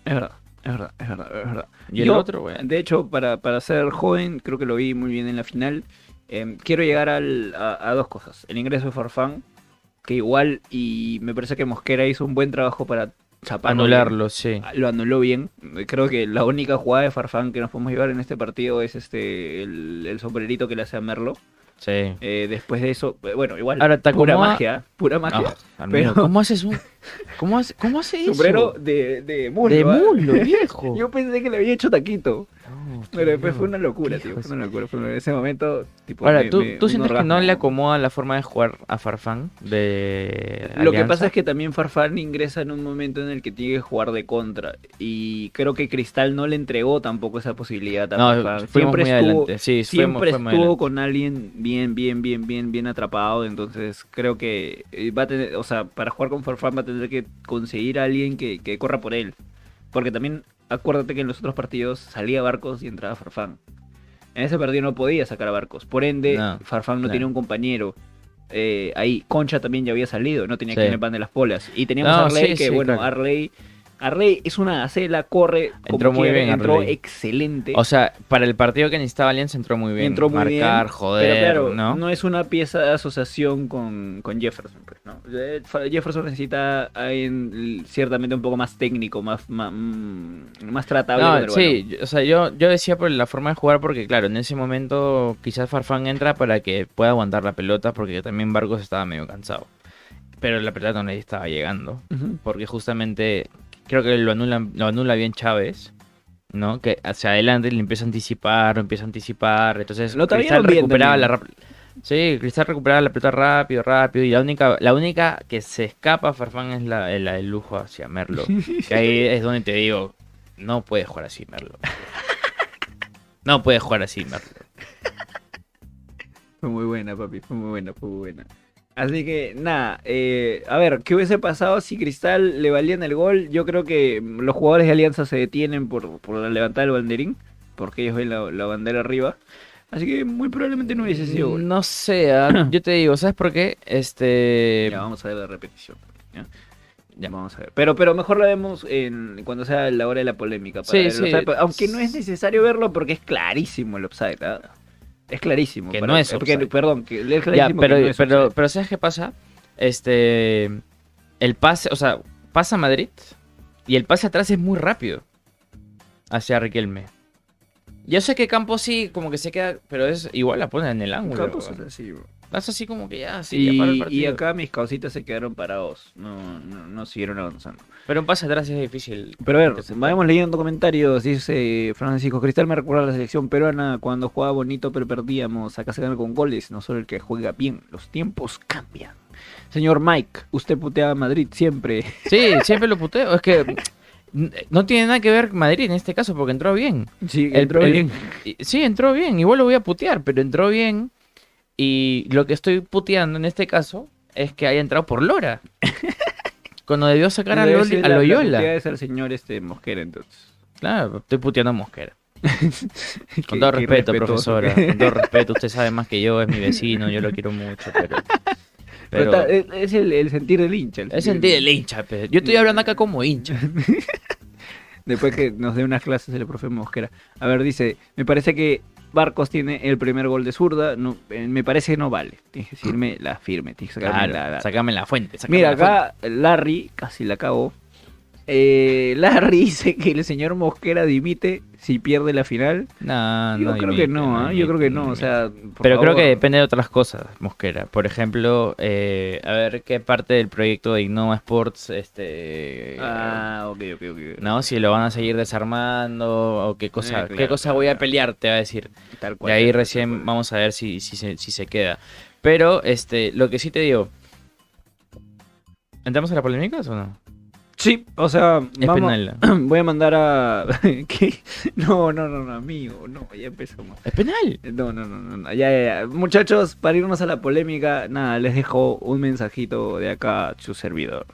Es verdad, es verdad, es verdad, es verdad. Y el Yo, otro, bueno. De hecho, para, para ser joven, creo que lo vi muy bien en la final. Eh, quiero llegar al- a, a dos cosas. El ingreso de Farfán, que igual, y me parece que Mosquera hizo un buen trabajo para chaparlo. Anularlo, sí. Lo anuló bien. Creo que la única jugada de Farfán que nos podemos llevar en este partido es este el, el sombrerito que le hace a Merlo. Sí. Eh, después de eso, eh, bueno, igual, Ahora, pura magia, pura magia. Ah, Pero- ¿Cómo haces un. ¿Cómo hace, cómo hace eso? Sombrero de, de muslo. de ¿ah? muslo, viejo. Yo pensé que le había hecho taquito. Pero después fue una locura, tío. Fue una locura. En ese momento, tipo. Ahora, me- ¿tú, me- tú sientes que no le acomoda la forma de jugar a Farfán de Lo que pasa es que también Farfán ingresa en un momento en el que tiene que jugar de contra. Y creo que Cristal no le entregó tampoco esa posibilidad a No, Farfán. Siempre muy estuvo, adelante. Sí, siempre fuimos- estuvo con alguien bien, bien, bien, bien, bien atrapado. Entonces creo que eh, va a tener, o sea, para jugar con Farfán va a tener que conseguir a alguien que, que corra por él. Porque también acuérdate que en los otros partidos salía Barcos y entraba Farfán. En ese partido no podía sacar a Barcos. Por ende, No, Farfán no claro. tiene un compañero. Eh, ahí Concha también ya había salido, no tenía Sí. que el pan de las polas. Y teníamos No, a Arley, sí, que sí, bueno, claro. Arley, Arley es una gacela, corre, como Entró muy quiere, bien entró Arley. excelente. O sea, para el partido que necesitaba Alianza entró muy bien. Entró muy Marcar, bien, joder, pero claro, ¿no? ¿no? es una pieza de asociación con, con Jefferson. Pues, ¿no? Eh, Jefferson necesita alguien ciertamente un poco más técnico, más, más, mm, más tratable. No, sí, o sea, yo, yo decía por la forma de jugar porque, claro, en ese momento quizás Farfán entra para que pueda aguantar la pelota porque también Barcos estaba medio cansado. Pero la pelota no le estaba llegando. Porque justamente creo que lo anula, lo anula bien Chávez, ¿no? Que hacia adelante le empieza a anticipar, empieza a anticipar, entonces Lo Cristal bien recuperaba la Sí, Cristal recuperaba la pelota rápido, rápido, y la única, la única que se escapa a Farfán es la, la del lujo hacia Merlo. que ahí es donde te digo, no puedes jugar así, Merlo. No puedes jugar así, Merlo. Fue muy buena, papi, fue muy buena, fue muy buena. Así que nada, eh, a ver, ¿qué hubiese pasado si Cristal le valían el gol? Yo creo que los jugadores de Alianza se detienen por, por levantar el banderín, porque ellos ven la, la bandera arriba. Así que muy probablemente no hubiese sido gol. No sé, ah, yo te digo, ¿sabes por qué? Este... Ya, vamos a ver la repetición. ¿ya? Ya. Vamos a ver. Pero, pero mejor lo vemos en, cuando sea la hora de la polémica. sí, sí. aunque no es necesario verlo porque es clarísimo el upside. ¿ah? Es clarísimo. Que no es perdón, que es clarísimo ya, pero, pero, pero, ¿sabes qué pasa? Este. El pase, o sea, pasa Madrid y el pase atrás es muy rápido hacia Riquelme. Yo sé que Campos sí, como que se queda, pero es igual la ponen en el ángulo. Campos es así, bro. Estás así como que ya, sí, y, ya el y acá mis causitas se quedaron parados. No, no, no siguieron avanzando. Pero un pase atrás es difícil. Pero a ver, vayamos leyendo comentarios. Dice Francisco Cristal me recuerda a la selección peruana cuando jugaba bonito pero perdíamos. Acá se gana con goles, no solo el que juega bien. Los tiempos cambian. Señor Mike, usted putea a Madrid siempre. Sí, siempre lo puteo. Es que no tiene nada que ver Madrid en este caso porque entró bien. Sí, entró bien. sí, entró bien. Igual lo voy a putear, pero entró bien. Y lo que estoy puteando en este caso es que haya entrado por Lora. Cuando debió sacar a, Loyola. La es el señor este Mosquera entonces. Claro, estoy puteando a Mosquera. con todo respeto, profesora. Con todo respeto, usted sabe más que yo, es mi vecino, yo lo quiero mucho, pero... pero... es el, sentir del hincha. El es sentir del hincha, pero yo estoy hablando acá como hincha. Después que nos dé unas clases el profe Mosquera. A ver, dice, me parece que Barcos tiene el primer gol de zurda. No, eh, me parece que no vale. Tienes que decirme la firme. Tienes que sacarme, la, Sacame la fuente. Mira, acá Larry, casi la acabó. Eh, Larry dice que el señor Mosquera dimite si pierde la final. No, yo creo que no, ¿eh? yo creo que no, o sea, pero creo que depende de otras cosas, Mosquera. Por ejemplo, eh, a ver qué parte del proyecto de Innova Sports, este, ah, ok, ok, ok, no, si lo van a seguir desarmando o qué cosa, qué cosa voy a pelear, te va a decir. Tal cual, y ahí recién vamos a ver si, si, se, si se queda. Pero, este, lo que sí te digo, ¿entramos a la polémica o no? Sí, o sea, voy a mandar a... No, no, no, no, amigo, no, ya empezamos. ¿Es penal? No, no, no, no, ya, ya, ya. Muchachos, para irnos a la polémica, nada, les dejo un mensajito de acá su servidor.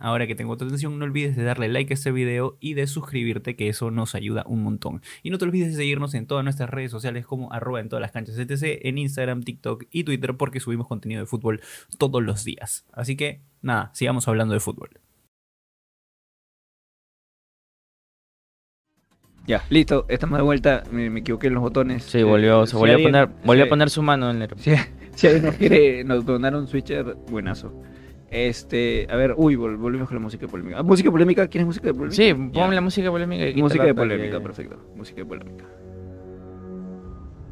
ahora que tengo tu atención, no olvides de darle like a este video y de suscribirte, que eso nos ayuda un montón. Y no te olvides de seguirnos en todas nuestras redes sociales como arroba en todas las canchas etc, en Instagram, TikTok y Twitter, porque subimos contenido de fútbol todos los días. Así que, nada, sigamos hablando de fútbol. Ya, listo, estamos de vuelta. Me, equivoqué en los botones. Sí, volvió, se volvió, a poner, volvió a poner su mano en el. Si, si alguien nos quiere nos donar un switcher, buenazo. Este, a ver, uy, volvimos con la música polémica. ¿Ah, ¿Música polémica? ¿Quieres música de polémica? Sí, ponme la música polémica. Y música de polémica, perfecto. Música de polémica.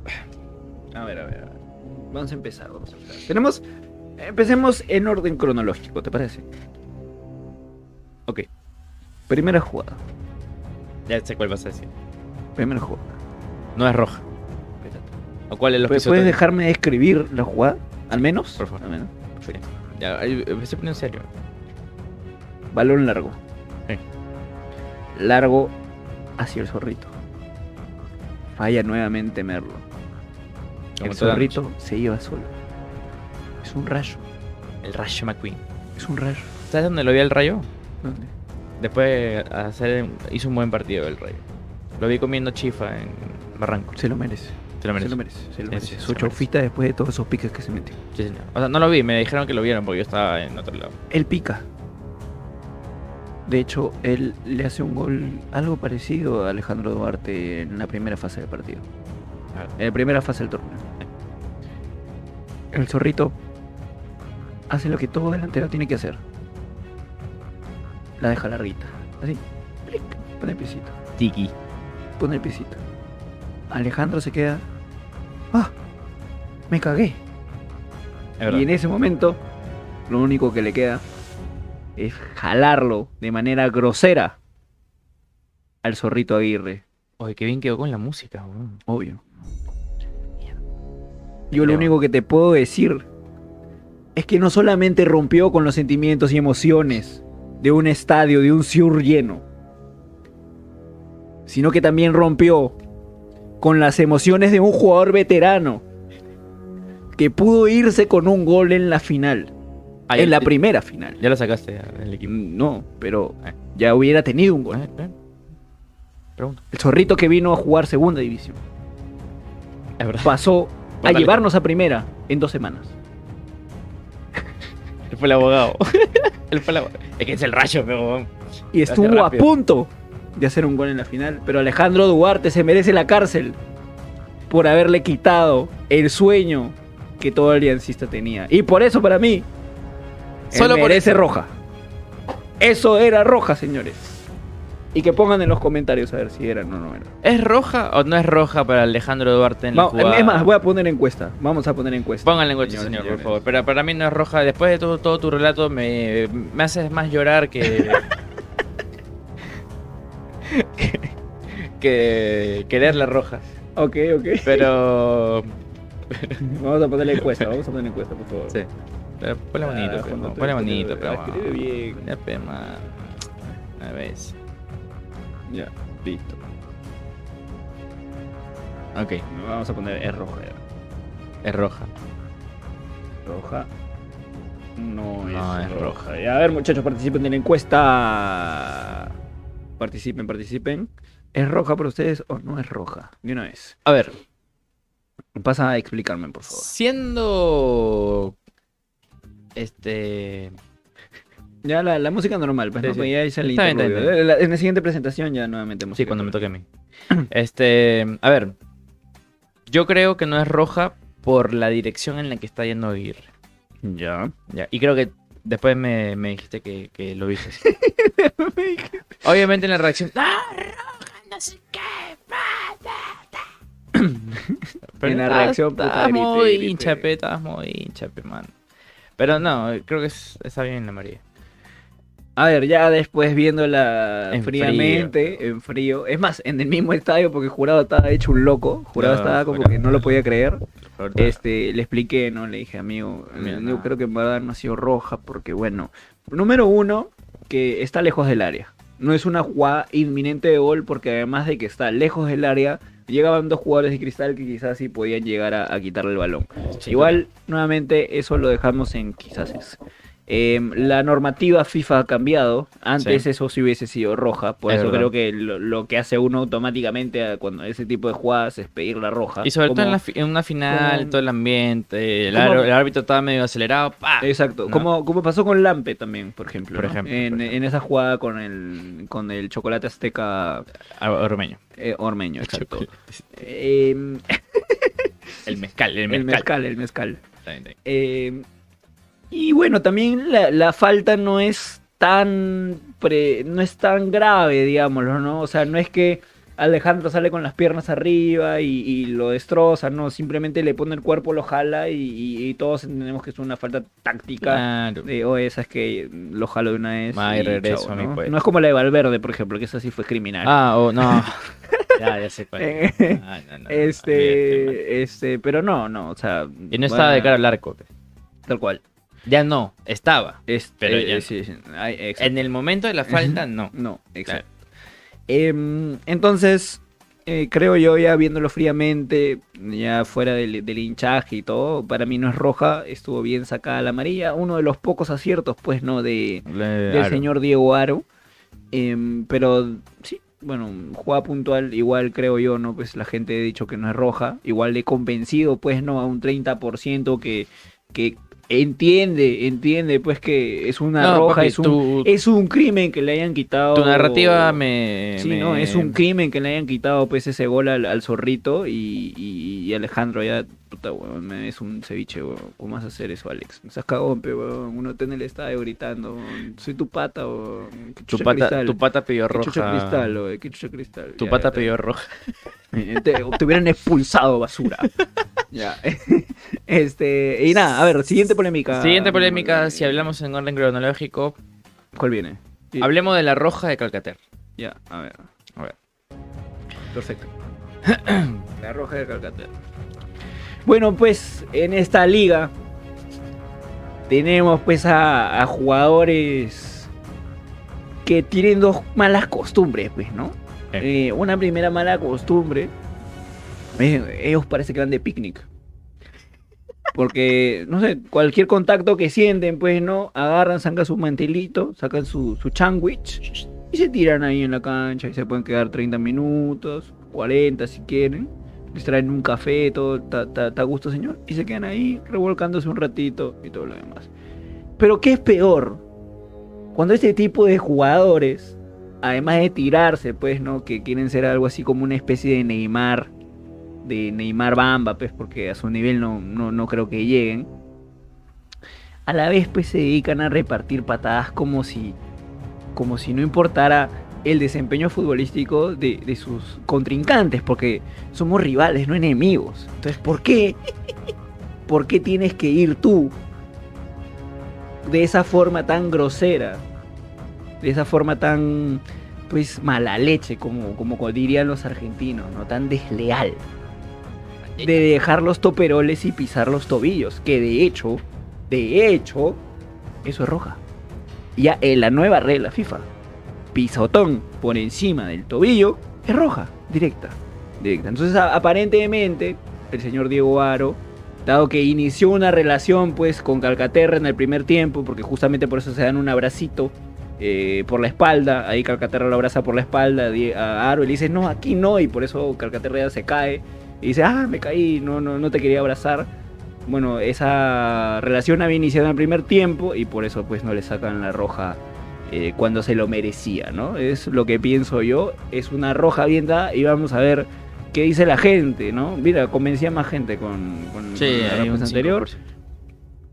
A ver, a ver, a ver. Vamos a empezar, vamos a empezar. Tenemos, empecemos en orden cronológico, ¿te parece? Ok. Primera jugada. Ya sé cuál vas a decir. Primera jugada. No es roja. ¿O cuál es lo ¿Puedes, ¿Puedes dejarme describir la jugada? Al menos. Por favor. Al menos. Perfecto. Ya, estoy poniendo en serio. Balón largo. Sí. Largo hacia el zorrito. Falla nuevamente Merlo. el zorrito se lleva solo. Es un rayo. El rayo McQueen. Es un rayo. ¿Sabes dónde lo vi el rayo? ¿Dónde? Después hacer, hizo un buen partido el Rey. Lo vi comiendo chifa en Barranco. Se lo merece. Se lo merece. Se lo merece. Se lo merece. Su chofita después de todos esos piques que se metió. Sí, señor. O sea, no lo vi, me dijeron que lo vieron porque yo estaba en otro lado. Él pica. De hecho, él le hace un gol algo parecido a Alejandro Duarte en la primera fase del partido. En la primera fase del torneo. El zorrito hace lo que todo delantero tiene que hacer la deja larguita. Así. Pone el piecito. Tiki. Pone el piecito. Alejandro se queda. ¡Ah! Me cagué. Y en ese momento, lo único que le queda es jalarlo de manera grosera al zorrito Aguirre. Oye, qué bien quedó con la música, Obvio. Yo lo único que te puedo decir es que no solamente rompió con los sentimientos y emociones de un estadio, de un sur lleno, sino que también rompió con las emociones de un jugador veterano que pudo irse con un gol en la final. Ah, en la primera final. Ya lo sacaste el equipo. Mm, no, pero ah. ya hubiera tenido un gol. Ah, el zorrito que vino a jugar segunda división. Pasó a llevarnos a primera en dos semanas. Él fue el abogado. Él fue el abogado. Es que es el rayo, pero. Y estuvo a punto de hacer un gol en la final. Pero Alejandro Duarte se merece la cárcel por haberle quitado el sueño que todo aliancista tenía. Y por eso, para mí, él Solo por merece eso. roja. Eso era roja, señores. Y que pongan en los comentarios a ver si era o no era. ¿Es roja o no es roja para Alejandro Duarte en la jugada? es más, voy a poner encuesta. Vamos a poner encuesta. Pónganle en coche, Señores, señor, por favor. Pero para mí no es roja. Después de todo, todo tu relato, me, me haces más llorar que. que, que quererle rojas. Ok, ok. Pero. Vamos a ponerle encuesta. Vamos a poner encuesta, por favor. Sí. Pero ponle Ah, bonito, pero, cuando te- ponle bonito, pero. escribe bien. Ya, pe, man. Ya, listo. Ok, Vamos a poner es roja. es roja. Roja. No es, No es roja. Ya, A ver, muchachos, participen de la encuesta. Participen, participen. ¿Es roja para ustedes o no es roja? De una vez. A ver, Pasa a explicarme, por favor. siendo. Este. Ya la, la música normal, pues Sí, no, sí. Pues ya hice el Está bien, está bien, En la siguiente presentación ya nuevamente Sí, música cuando me toque a mí. Este. A ver. Yo creo que no es roja por la dirección en la que está yendo Aguirre. Ya. Ya, y creo que después me, me dijiste que, que lo viste. Obviamente en la reacción. ¡Ah, roja! No sé qué. Pero En la reacción, puta, estás muy hincha, pe, estás muy hincha, pe, man. Pero no, creo que es- está bien la María. A ver, ya después viéndola En fríamente, en frío. Es más, en el mismo estadio, porque Jurado estaba hecho un loco. Jurado No, estaba como que no lo podía creer. Este, le expliqué, ¿no? Le dije, amigo, Mira, yo no. creo que en verdad no ha sido roja, porque bueno, número uno, que está lejos del área. No es una jugada inminente de gol, porque además de que está lejos del área, llegaban dos jugadores de cristal que quizás sí podían llegar a, a quitarle el balón. Igual, nuevamente, eso lo dejamos en quizás es. Em, la normativa FIFA ha cambiado. Antes Sí. eso sí hubiese sido roja. Por Es eso verdad. creo que lo, lo que hace uno automáticamente cuando ese tipo de jugadas es pedir la roja. Y sobre todo en, la en una final, como- todo el ambiente, el, como- el árbitro estaba medio acelerado. Exacto, No. como, como pasó con Lampe también, por ejemplo. Por ¿no? ejemplo, en, por ejemplo. en esa jugada con el, con el chocolate azteca Ormeño. eh, ormeño, exacto. Em, El mezcal, el el mezcal. mezcal, el mezcal. Está bien, está bien. Y bueno, también la, la falta no es tan pre- no es tan grave, digámoslo, ¿no? O sea, no es que Alejandro sale con las piernas arriba y, y lo destroza, no, simplemente le pone el cuerpo, lo jala y, y- y todos entendemos que es una falta táctica. Claro. De, o esa es que lo jalo de una vez. Y regreso chao, a mi ¿no? puesto. No es como la de Valverde, por ejemplo, que esa sí fue criminal. Ah, o no. ya, ya sé cuál. Eh, Ah, no, no, este, este, pero no, no, o sea. Y no estaba de cara al arco. Tal cual. Ya no, estaba. Este, Pero ya no. sí, sí, ay, exacto. En el momento de la falta, no. No, exacto. Em, entonces, eh, creo yo, ya viéndolo fríamente, ya fuera del, del hinchaje y todo, para mí no es roja, estuvo bien sacada la amarilla. Uno de los pocos aciertos, pues, ¿no? De, Le- del Aro. señor Diego Aro. Em, pero sí, bueno, jugada puntual, igual creo yo, ¿no? Pues la gente ha dicho que no es roja. Igual he convencido, pues, ¿no? A un 30% que, que entiende, entiende, pues, que es una No, roja, papi, es un, es un crimen que le hayan quitado. tu narrativa me. Sí, me- no, es un crimen que le hayan quitado pues ese gol al, al zorrito y, y- y Alejandro ya, puta weón, me- es un ceviche, weón. ¿Cómo vas a hacer eso, Alex? Me estás cagón, pe, weón. Uno está en el estadio gritando, weón, soy tu pata, weón. ¿Qué Tu pata, cristal? tu pata pidió ¿Qué chucha roja. cristal, weón? ¿Qué chucha cristal? Tu Ya, pata pidió roja. eh, Te, te hubieran expulsado, basura. ya. este, y nada, a ver, siguiente polémica. Siguiente polémica, si hablamos en orden cronológico, ¿Cuál viene? Sí. hablemos de la roja de Calcater. Ya, a ver. A ver. Perfecto. La roja de Calcaterra. Bueno, pues en esta liga tenemos pues a, a jugadores que tienen dos malas costumbres, pues, ¿no? Eh, una primera mala costumbre, eh, ellos parece que van de picnic. Porque, no sé, cualquier contacto que sienten, pues, ¿no? Agarran, sacan su mantelito, sacan su, su sándwich y se tiran ahí en la cancha y se pueden quedar 30 minutos, 40 si quieren. Traen un café, todo, está a gusto, señor. Y se quedan ahí revolcándose un ratito y todo lo demás. Pero ¿qué es peor? Cuando este tipo de jugadores, además de tirarse, pues, ¿no? Que quieren ser algo así como una especie de Neymar, de Neymar Bamba, pues, porque a su nivel no, no, no creo que lleguen. A la vez, pues, se dedican a repartir patadas como si, como si no importara el desempeño futbolístico de, de sus contrincantes, porque somos rivales, no enemigos. Entonces, ¿por qué? ¿Por qué tienes que ir tú de esa forma tan grosera? De esa forma tan, pues, mala leche, como, como dirían los argentinos, ¿no? Tan desleal. De dejar los toperoles y pisar los tobillos. Que de hecho, de hecho, eso es roja. Ya en la nueva regla FIFA, pisotón por encima del tobillo es roja, directa. directa. Entonces, aparentemente, el señor Diego Aro, dado que inició una relación pues con Calcaterra en el primer tiempo, porque justamente por eso se dan un abracito eh, por la espalda, ahí Calcaterra lo abraza por la espalda a Aro y le dice, no, aquí no, y por eso Calcaterra ya se cae, y dice, ah, me caí, no, no, no te quería abrazar. Bueno, esa relación había iniciado en el primer tiempo y por eso pues no le sacan la roja eh, cuando se lo merecía, ¿no? Es lo que pienso yo, es una roja bien dada y vamos a ver qué dice la gente, ¿no? Mira, convencía más gente con, con Sí, la respuesta anterior. 5%.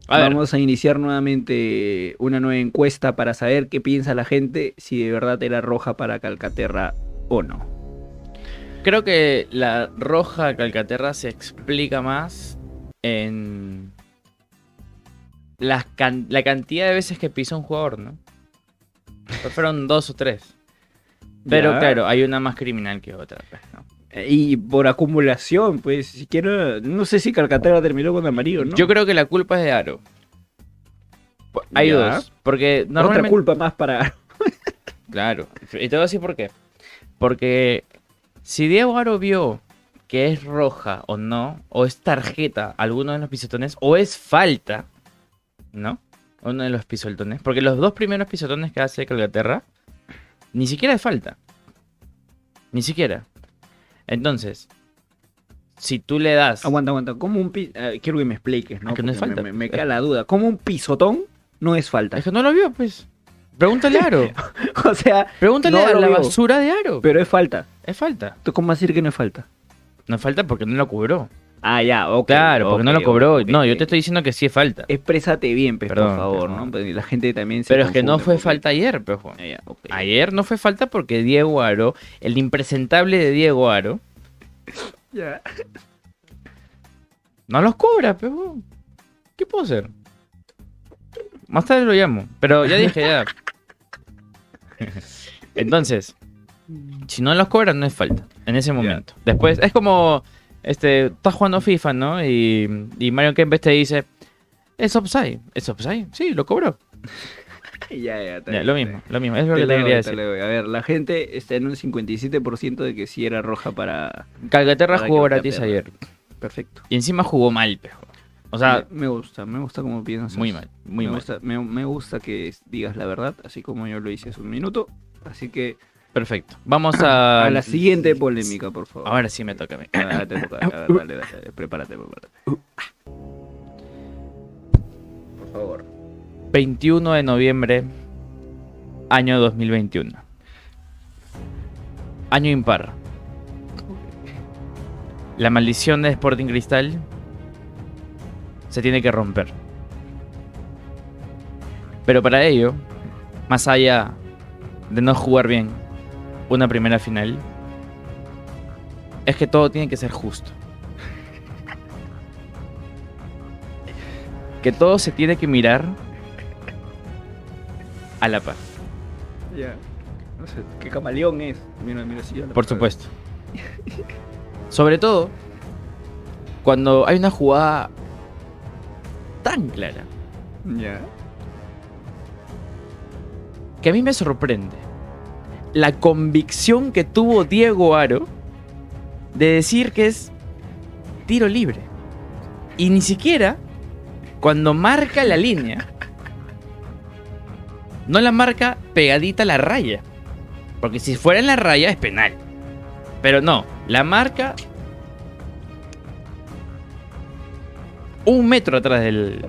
A ver, Vamos a iniciar nuevamente una nueva encuesta para saber qué piensa la gente, si de verdad era roja para Calcaterra o no. creo que la roja Calcaterra se explica más en can- la cantidad de veces que pisó un jugador, ¿no? Fueron dos o tres. Pero Ya. claro, hay una más criminal que otra. pues, ¿no? Eh, Y por acumulación, pues, siquiera, no sé si Calcaterra terminó con amarillo, ¿no? Yo creo que la culpa es de Aro. Hay Ya. dos. Porque Otra normalmente... culpa más para... Claro. Y te voy a decir por qué. Porque si Diego Aro vio que es roja o no, o es tarjeta alguno de los pisotones, o es falta, ¿no? Uno de los pisotones. Porque los dos primeros pisotones que hace Calcaterra, ni siquiera es falta. Ni siquiera. Entonces, si tú le das... Aguanta, aguanta. ¿Cómo un eh, quiero que me expliques, ¿no? Ah, que no es falta. Me, me queda la duda. ¿Cómo un pisotón no es falta? Es que no lo vio, pues. Pregúntale a Aro. o sea, Pregúntale No a la vio. basura de Aro. pero es falta. Es falta. ¿Tú cómo vas a decir que no es falta? No es falta porque no lo cobró. Ah, ya, ok. Claro, porque no lo cobró. no, yo te estoy diciendo que sí es falta. Exprésate bien, pues, Perdón, por favor. ¿no? Porque la gente también se Pero es que no fue falta ayer, Juan. Ah, ya. Ayer no fue falta porque Diego Aro, el impresentable de Diego Aro, Ya. no los cobra, pero ¿qué puedo hacer? Más tarde lo llamo, pero ya dije ya. Entonces, si no los cobra no es falta en ese momento. Después es como este estás jugando FIFA, ¿no? Y, y Mario Kempes te dice, "Es offside, es offside." Sí, lo cobró. Ya, ya, Ya, lo mismo, lo mismo, es lo Te que te leo, quería decir. A ver, la gente está en un 57% de que sí era roja para... Calcaterra Para jugó gratis ayer. Perfecto. Y encima jugó mal, pejo. O sea, me, me gusta, me gusta como piensas. muy mal, muy me mal. Gusta, me, me gusta que digas la verdad, así como yo lo hice hace un minuto. Así que Perfecto. Vamos a... a la siguiente polémica, por favor. Ahora sí me toca a mí. Ah, dale, dale, dale, prepárate, prepárate. Por favor. 21 de noviembre, año 2021. Año impar. La maldición de Sporting Cristal se tiene que romper. Pero para ello, más allá de no jugar bien una primera final, es que todo tiene que ser justo. Que todo se tiene que mirar a la par. Ya. No sé, ¿qué camaleón es? Mira, mira, sí, ya lo Por supuesto. Sobre todo cuando hay una jugada tan clara. Ya. que a mí me sorprende la convicción que tuvo Diego Aro de decir que es tiro libre. Y ni siquiera cuando marca la línea, no la marca pegadita a la raya. Porque si fuera en la raya es penal. Pero no, la marca un metro atrás del,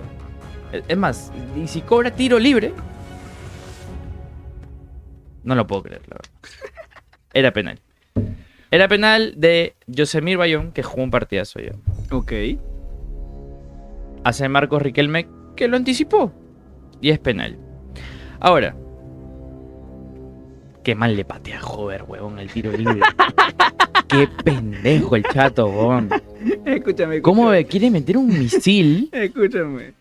Es más, y si cobra tiro libre. No lo puedo creer, la verdad. Era penal. Era penal de Josemir Bayón, que jugó un partidazo ya. Ok. Hace Marcos Riquelme, que lo anticipó. Y es penal. Ahora. Qué mal le patea a Hover, huevón, el tiro libre. Qué pendejo el chato, huevón. Escúchame, ¿Cómo escúchame. quiere meter un misil? Escúchame.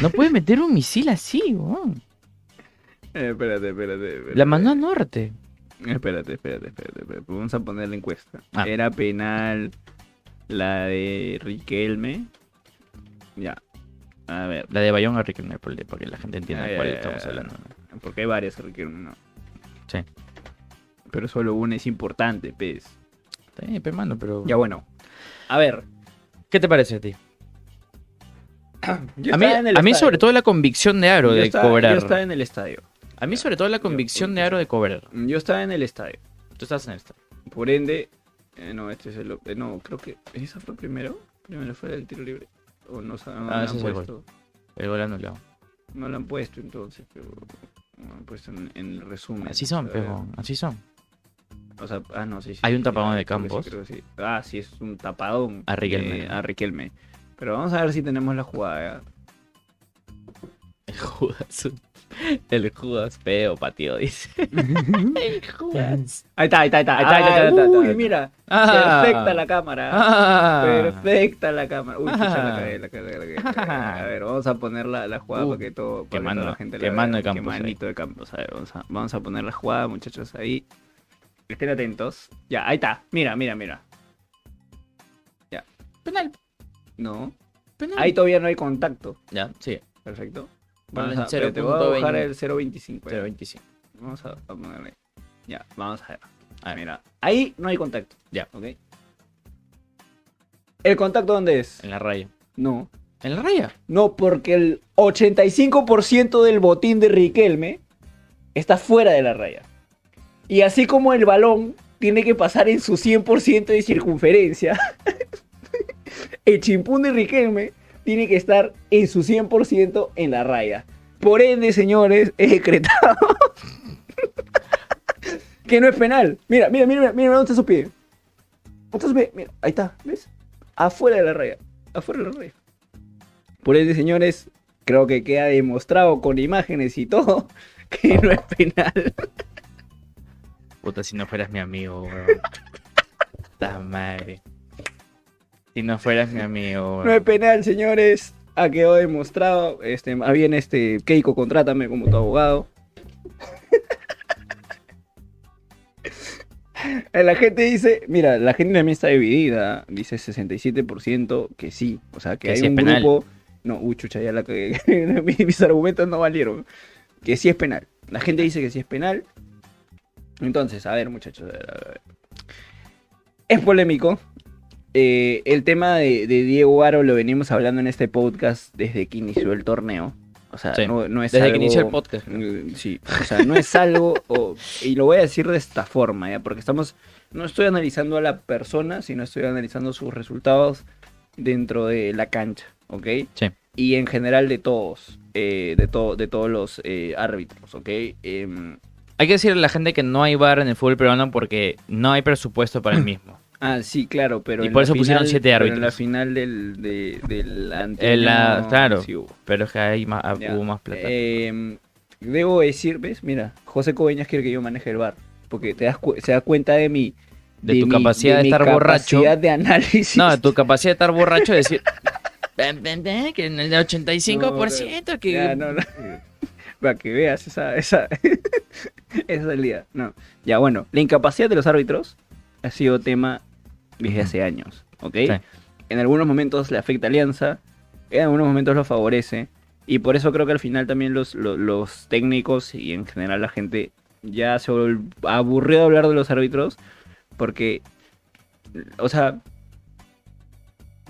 No puede meter un misil así, huevón. Eh, espérate, espérate, espérate. La mandó a norte. Espérate, espérate, espérate, espérate. Vamos a poner la encuesta. Ah. Era penal la de Riquelme. Ya. A ver. La de Bayón a Riquelme, para que la gente entienda de cuál estamos hablando. Porque hay varias Riquelme, ¿no? Sí. Pero solo una es importante, pez. Está bien, pe, mano, pero... Ya bueno. A ver. ¿Qué te parece a ti? Yo A mí, a mí sobre todo la convicción de Aro Yo de estaba- cobrar. Yo estaba en el estadio. A mí sobre todo la convicción de Aro de cobrar. Yo estaba en el estadio. Tú estás en esto. Por ende, eh, no, este es el. eh, no, creo que. ¿Esa fue primero? Primero fue el tiro libre. O no, no Ah, lo ese han es el puesto. El gol anulado. No lo han puesto entonces, pero. No lo han puesto en, en el resumen. Así son, pero así son. O sea, ah, no, sí, sí. Hay un tapadón ah, de creo que sí, Campos. creo que sí. Ah, sí, es un tapadón. A Riquelme. eh, a Riquelme. Pero vamos a ver si tenemos la jugada. El Judas. El Judas feo, patio, dice. El Judas. Ahí está, ahí está, ahí está. Ahí está, ahí está, ahí está, ahí está, Uy, está. mira. Perfecta la cámara. Ah. Perfecta la cámara. Uy, chucha, la Ah. cagué, la cagué, la cagué. A ver, vamos a poner la, la jugada Uh, para que todo. qué Para que mano, toda la gente qué la mano vea. de Campos manito de campos. A ver, vamos a, vamos a poner la jugada, muchachos, ahí. Estén atentos. Ya, ahí está. Mira, mira, mira. Ya. Penal. No. Penal. Ahí todavía no hay contacto. Ya, sí. Perfecto. Vamos a, te voy a bajar 0.20. el 0.25. ya. 0.25. Vamos a, a ponerle. Ya, vamos a ver. A ver, mira. Ahí no hay contacto. Ya. ¿Ok? ¿El contacto dónde es? En la raya. No. ¿En la raya? No, porque el 85% del botín de Riquelme está fuera de la raya. Y así como el balón tiene que pasar en su 100% de circunferencia, el chimpún de Riquelme tiene que estar en su 100% en la raya. Por ende, señores, es decretado que no es penal. Mira, mira, mira, mira, mira dónde está su pie. Entonces, mira, ahí está, ¿ves? Afuera de la raya, afuera de la raya. Por ende, señores, creo que queda demostrado con imágenes y todo que no es penal. Puta, si no fueras mi amigo, weón. Puta madre. Si no fueras mi amigo. No es penal, señores. Ha quedado demostrado. Este, más bien, este, Keiko, contrátame como tu abogado. La gente dice, mira, la gente también está dividida. Dice 67% que sí. O sea, que, Que hay sí un penal. grupo. No, uy, chucha, ya la mis, mis argumentos no valieron. Que sí es penal. La gente dice que sí es penal. Entonces, a ver, muchachos. a ver, a ver. Es polémico. Eh, el tema de, de Diego Aro lo venimos hablando en este podcast desde que inició el torneo. O sea, Sí, no, no es Desde algo- que inició el podcast. Mm, Sí, o sea, no es algo, o- y lo voy a decir de esta forma, ¿ya? Porque estamos, no estoy analizando a la persona, sino estoy analizando sus resultados dentro de la cancha, ¿ok? Sí. Y en general de todos, eh, de, todo, de todos los eh, árbitros, ¿ok? Em, Hay que decirle a la gente que no hay bar en el fútbol peruano porque no hay presupuesto para el mismo. Ah, sí, claro, pero Y por eso pusieron siete pero En la árbitros. final del, de, del la- anterior, claro. sí. Pero es que ahí ma- ah, Ya. hubo más plata. Eh, debo decir, ¿ves? Mira, José Coveñas quiere que yo maneje el bar. Porque te das cu- se da cuenta de mi. de tu mi- capacidad de, mi estar borracho. capacidad de análisis. No, de tu capacidad de estar borracho de decir. "Ven, ven, ven, que en el 85% que. Ya, no, no. Para que veas esa. Esa, esa salida. No. Ya, bueno, la incapacidad de los árbitros ha sido tema desde hace años. ¿Ok? Sí. En algunos momentos le afecta a Alianza, en algunos momentos lo favorece. Y por eso creo que al final también los, los, los técnicos y en general la gente ya se aburrió de hablar de los árbitros. Porque, o sea,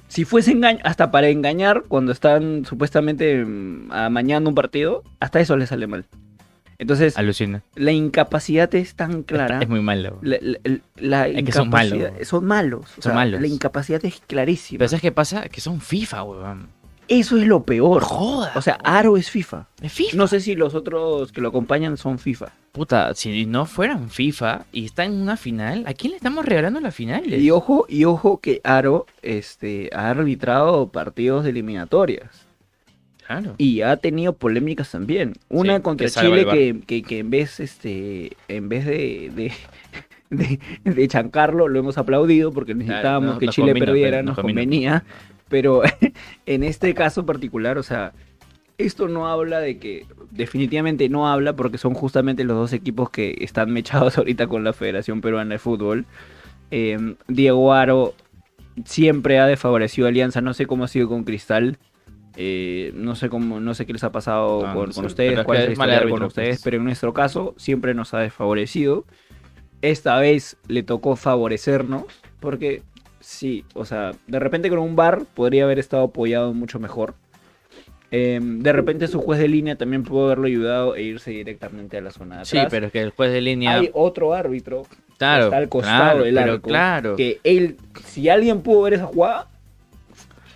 si fuese engaño, hasta para engañar cuando están supuestamente mm, amañando un partido, hasta eso les sale mal. Entonces, Alucina. la incapacidad es tan clara. Es muy malo. La, la- la Es que son malos. Son malos. o Son sea, malos. La incapacidad es clarísima. Pero ¿sabes qué pasa? Que son FIFA, weón. Eso es lo peor. Joda. O sea, Aro es FIFA. Es FIFA. No sé si los otros que lo acompañan son FIFA. Puta, si no fueran FIFA y está en una final, ¿a quién le estamos regalando las finales? Y ojo, y ojo que Aro este, ha arbitrado partidos de eliminatorias. Claro. Y ha tenido polémicas también. Una Sí, contra que Chile que, que, que en vez, este, en vez de, de, de, de chancarlo, lo hemos aplaudido porque necesitábamos que Chile perdiera, pero nos convenía. Pero en este caso particular, o sea, esto no habla de que, definitivamente no habla porque son justamente los dos equipos que están mechados ahorita con la Federación Peruana de Fútbol. Eh, Diego Aro siempre ha desfavorecido a Alianza, no sé cómo ha sido con Cristal. Eh, no sé cómo, no sé qué les ha pasado No, con, no con sé, ustedes, cuál que es el es mal historial con árbitro, ustedes, pues. pero en nuestro caso siempre nos ha desfavorecido. Esta vez le tocó favorecernos, porque sí, o sea, de repente con un bar podría haber estado apoyado mucho mejor. Eh, de repente su juez de línea también pudo haberlo ayudado e irse directamente a la zona de Sí, atrás. pero es que el juez de línea. Hay otro árbitro claro, está al costado claro, del pero claro. que él, si alguien pudo ver esa jugada,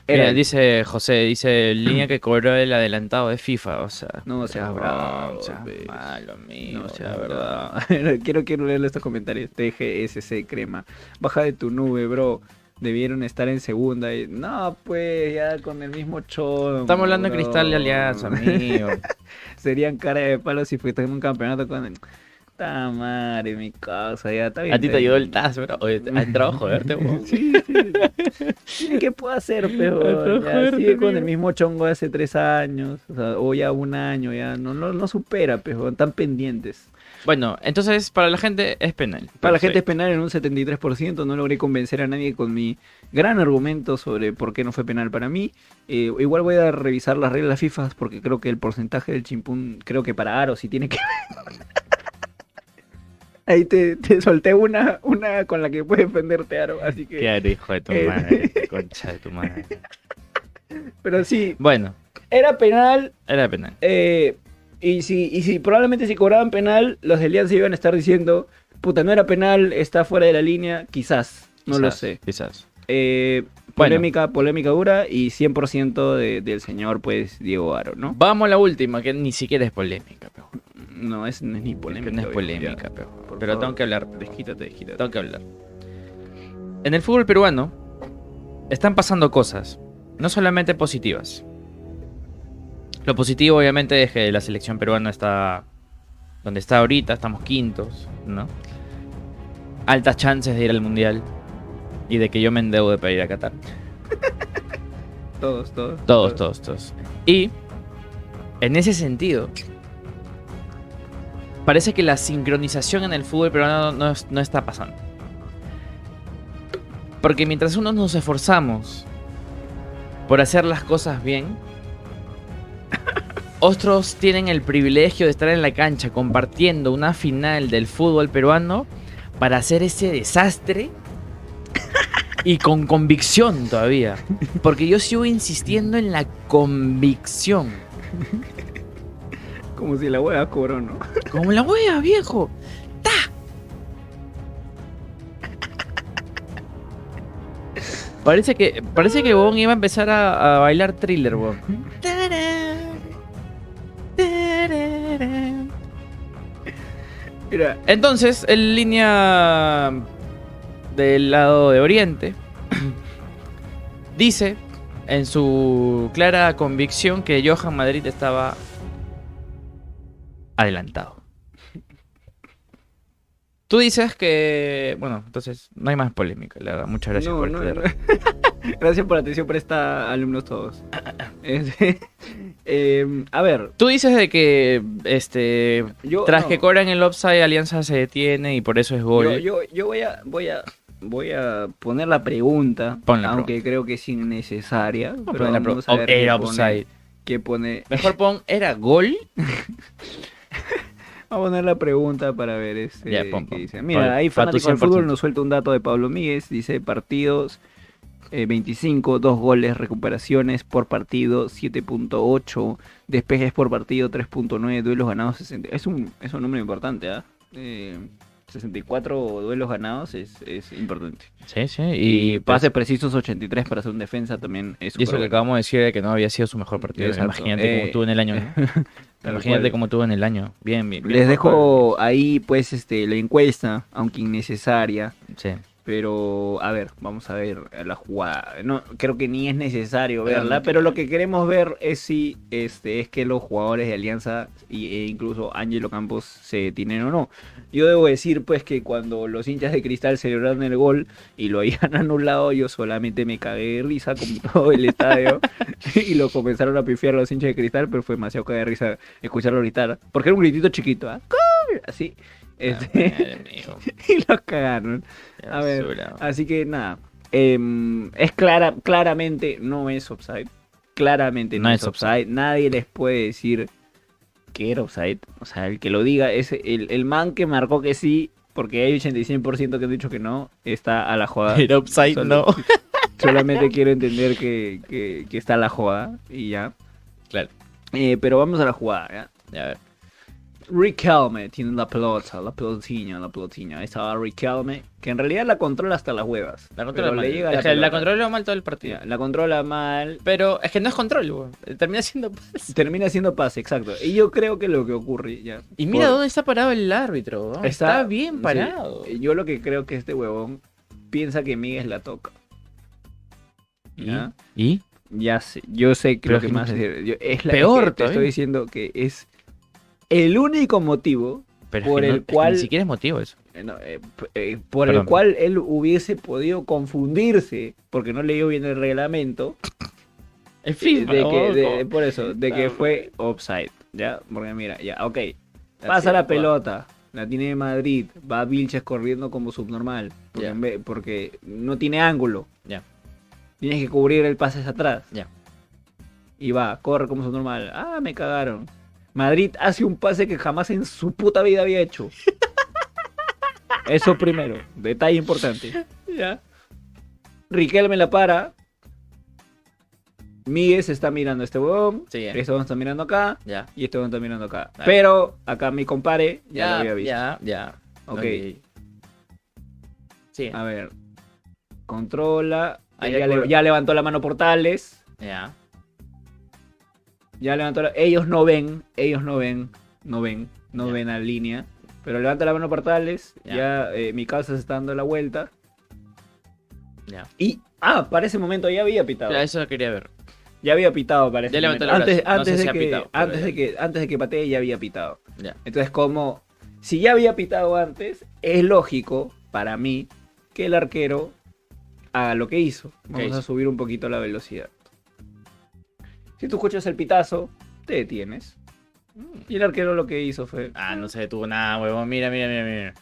era Mira, dice José, dice línea que cobró el adelantado de FIFA, o sea. No seas bravo, seas malo, amigo, No, sea la verdad. quiero, quiero leerle estos comentarios. TGSC Crema. Baja de tu nube, bro. Debieron estar en segunda. y- No, pues ya con el mismo chodo. Estamos hablando de. Cristal de Alianza, amigo. Serían cara de palo si fuiste en un campeonato con. Ta madre, mi casa, ya está bien. A ti te ayudó el TAS, bro. Oye, ¿has entrado a joderte, weón? Sí, sí. ¿Qué puedo hacer, joder, sigue con el mismo chongo de hace tres años, o, sea, o ya un año, ya no, no, no supera, pero están pendientes. Bueno, entonces para la gente es penal. Para la gente es penal en un 73%, no logré convencer a nadie con mi gran argumento sobre por qué no fue penal para mí. Eh, igual voy a revisar las reglas FIFA porque creo que el porcentaje del chimpún, creo que para Aro sí tiene que Ahí te, te solté una, una con la que puedes defenderte, Aro, así que... Claro, hijo de tu Eh. madre, concha de tu madre. Pero sí, Bueno, era penal, era penal. Eh, y si, y si probablemente si cobraban penal, los de Alianza iban a estar diciendo, puta, no era penal, está fuera de la línea, quizás, no lo sé. Quizás. Eh, Bueno. polémica, polémica dura y 100% de- del señor, pues, Diego Aro, ¿no? Vamos a la última, que ni siquiera es polémica, pero. No es, no es ni Polémica, no es polémica, pero, pero favor. tengo que hablar. Desquítate, desquítate. Tengo que hablar. En el fútbol peruano están pasando cosas, no solamente positivas. Lo positivo, obviamente, es que la selección peruana está donde está ahorita, estamos quintos, ¿no? Altas chances de ir al mundial y de que yo me endeude para ir a Qatar. Todos, todos. Todos, todos, todos. Y en ese sentido, parece que la sincronización en el fútbol peruano no, no está pasando. Porque mientras unos nos esforzamos por hacer las cosas bien, otros tienen el privilegio de estar en la cancha compartiendo una final del fútbol peruano para hacer ese desastre y con convicción todavía. Porque yo sigo insistiendo en la convicción. Como si la hueá cobró, ¿no? Como la wea, viejo. ¡Ta! Parece que, parece que Bon iba a empezar a, a bailar thriller, Bon. Mira, Entonces, en línea del lado de Oriente, dice en su clara convicción que Johan Madrid estaba adelantado. Tú dices que, bueno, entonces no hay más polémica, la verdad. Muchas gracias no, por no, no. Gracias por la atención presta, alumnos todos. Este, em, a ver, Tú dices de que, este, yo... tras que cobran el offside, Alianza se detiene y por eso es gol. Yo, yo, yo voy a voy a voy a poner la pregunta, Pon la aunque creo que es innecesaria, pero la vamos a ver era qué pone- offside. qué pone. Mejor pon, ¿era gol? Vamos a poner la pregunta para ver este dice. Mira, ahí fanático del fútbol 100%. nos suelta un dato de Pablo Míguez, dice partidos eh, 25, 2 goles, recuperaciones por partido 7.8, despejes por partido 3.9, duelos ganados 60. Es un, es un número importante, ¿ah? Eh, 64 duelos ganados es, es importante. Sí, sí. Y, Y, pases precisos 83 para ser un defensa también es y eso que acabamos de decir de que no había sido su mejor partido. Exacto. Imagínate Eh, cómo tuvo en el año. Imagínate cómo tuvo en el año. Bien, bien. bien Les dejo ahí pues este la encuesta, aunque innecesaria. Sí. Pero, a ver, vamos a ver la jugada. No, creo que ni es necesario verla, pero lo que queremos ver es si este es que los jugadores de Alianza y, e incluso Ángelo Campos se detienen o no. Yo debo decir pues que cuando los hinchas de Cristal celebraron el gol y lo habían anulado, yo solamente me cagué de risa como todo el estadio y lo comenzaron a pifiar los hinchas de Cristal, pero fue demasiado cagué de risa escucharlo gritar, porque era un gritito chiquito. ¡Gol! Así. Este, Madre y los cagaron. A ver. Así que nada, em, es clara, claramente no es offside. Claramente no, No es es offside. Nadie les puede decir que era offside. O sea, el que lo diga es el, el man que marcó que sí, porque hay 86% que han dicho que no, está a la jugada. Era upside, Solo- no. Solamente quiero entender que, que- que está a la jugada y ya. Claro. Eh, pero vamos a la jugada. Ya, a ver. Riquelme tiene la pelota, la pelotinha, la pelotinha. Ahí estaba Riquelme, que en realidad la controla hasta las huevas. La controla mal. Es que la controla mal todo el partido. La controla mal. Pero es que no es control, weón. Termina siendo pase. Termina siendo pase, exacto. Y yo creo que lo que ocurre ya. Y mira por- dónde está parado el árbitro. weón. Está, bien sí, parado. yo lo que creo que este huevón piensa que Miguel la toca. ¿Ya? ¿Y? Ya sé, yo sé lo que que más no- decir. yo- es la, Peor es que te estoy diciendo que es el único motivo Pero es Por que no- el es que cual- ni siquiera es motivo eso. eh, no, eh, eh, por el cual él hubiese podido confundirse porque no leyó bien el reglamento En de fin, que, de- por eso, de que fue offside, ¿ya? Porque mira, ya, ok. Pasa la pelota, la tiene Madrid, va Vilches corriendo como subnormal, porque, vez- porque no tiene ángulo. Ya. Tienes que cubrir el pase hacia atrás. Ya. Y va, corre como subnormal. Ah, me cagaron. Madrid hace un pase que jamás en su puta vida había hecho. Eso primero, detalle importante. Ya. Riquelme la para. Miguel se está mirando a este huevón. Sí, ya. Este huevón está mirando acá. Ya. Y este huevón está mirando acá. Pero acá mi compare ya, Ya, lo había visto. ya, ya. Ok. Sí. A ver. Controla. Ahí ya, de le- acuerdo. ya levantó la mano Portales. Ya. Ya levantó la... Ellos no ven. Ellos no ven. No ven. No Ya. ven a línea. Pero levanta la mano Portales. Ya. Ya, eh, mi casa se está dando la vuelta. Ya. Y. Ah, para ese momento ya había pitado. Ya, eso quería ver. Ya había pitado para ese Ya levantó el antes. No antes, sé de si que, pitado, antes, de que, antes de que patee ya había pitado. Ya. Entonces, como si ya había pitado antes, es lógico para mí que el arquero haga lo que hizo. Vamos hizo? a subir un poquito la velocidad. Si tú escuchas el pitazo, te detienes. Y el arquero lo que hizo fue... Ah, no se detuvo nada, huevón. Mira, mira, mira, mira.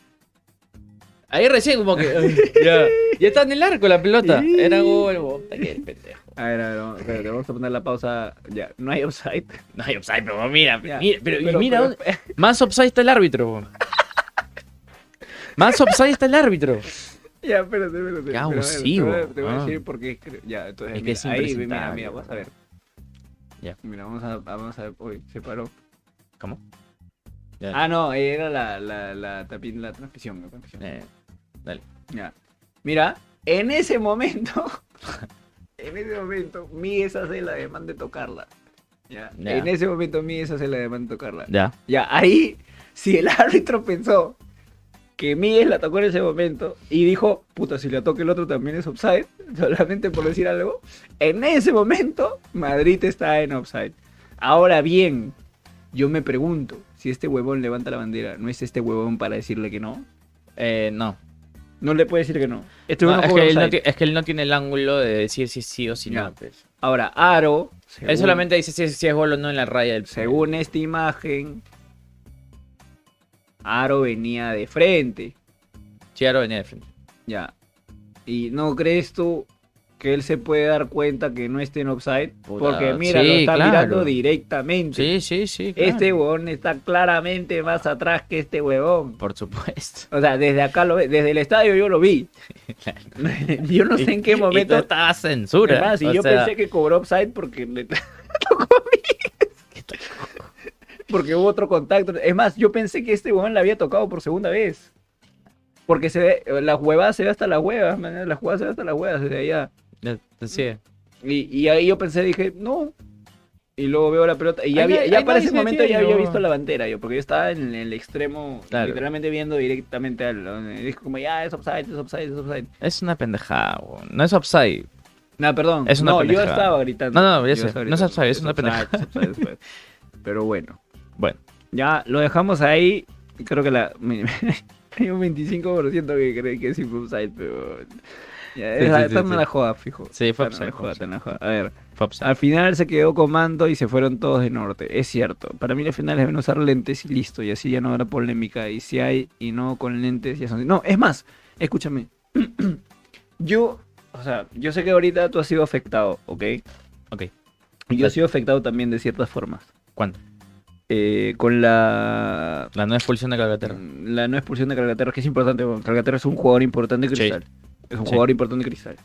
Ahí recién como que... ya. Ya está en el arco la pelota. Era gol, huevón. El pendejo. A ver, a ver, vamos, espérate, vamos a poner la pausa. Ya, no hay offside. No hay offside, pero mira, Ya. mira, pero, Pero- mira, pero- dónde- más offside está el árbitro. huevón. Más offside está el árbitro. Ya, espérate, espérate. Qué Pero a ver, abusivo. te voy a- Te voy a Ah. decir porque creo- ya, entonces Es que mira, es ahí, mira, impresentable, mira, vamos a ver. Ya. Mira, vamos a, vamos a ver, uy, se paró. ¿Cómo? Ya. Ah, no, era la, la, la, tapín- la transmisión, la transmisión. Eh, dale. Ya. Mira, en ese momento, en ese momento, Miguel hace la demanda de tocarla. Ya. Ya. En ese momento Miguel hace la demanda de tocarla. Ya. Ya, ahí, si el árbitro pensó que Miguel la tocó en ese momento y dijo, puta, si la toca el otro también es offside, solamente por decir algo, en ese momento Madrid está en offside. Ahora bien, yo me pregunto, si este huevón levanta la bandera, ¿no es este huevón para decirle que no? Eh, no. No le puede decir que no. Este No, es, que él no es que él no tiene el ángulo de decir si sí o si no. pues. Ahora, Aro, Él solamente dice si, si es gol o no en la raya del según esta imagen, Aro venía de frente. Chiaro venía de frente. Ya. ¿Y no crees tú que él se puede dar cuenta que no esté en offside? Puta, Porque mira, lo sí, está claro. mirando directamente. Sí, sí, sí. claro. Este huevón está claramente más atrás que este huevón. Por supuesto. O sea, desde acá lo ve, desde el estadio yo lo vi. yo no sé en qué Y- y momento. todo estaba censura. Además, y o yo sea, pensé que cobró offside porque le tocó a mí. Porque hubo otro contacto. Es más, yo pensé que este huevón le había tocado por segunda vez. Porque se ve, la huevada se ve hasta la hueva, man, la jugada se ve hasta la hueva desde allá. Sí. Y, y ahí yo pensé, dije, no. Y luego veo la pelota. Y ya, había- ya para ese se momento ya había visto la bandera yo, porque yo estaba en el extremo, Claro. literalmente viendo directamente al. y Dije como, ya, es offside, es offside, es offside. Es una pendejada. No es offside. No, perdón. Es una no, yo estaba gritando. No, no, ya sé. No es gritando. offside, es una pendejada. es es. Pero Bueno, ya lo dejamos ahí. Creo que la. Hay un 25% que cree que fue offside, pero. Ya, Sí, esa- sí, esta sí, la joda, fijo. Sí, fue fue esta me la joda. A ver. Al final se quedó comando y se fueron todos de norte. Es cierto. Para mí las finales deben usar lentes y listo. Y así ya no habrá polémica. Y si hay y no con lentes ya son... No, es más. Escúchame. yo, o sea, yo sé que ahorita tú has sido afectado, ¿ok? Ok. Y yo he sido afectado también de ciertas formas. ¿Cuándo? Eh, con la... La no expulsión de Calcaterra. La no expulsión de Calcaterra, que es importante. Calcaterra es un jugador importante de Sí. Cristal. Es un Sí. jugador importante de Cristal.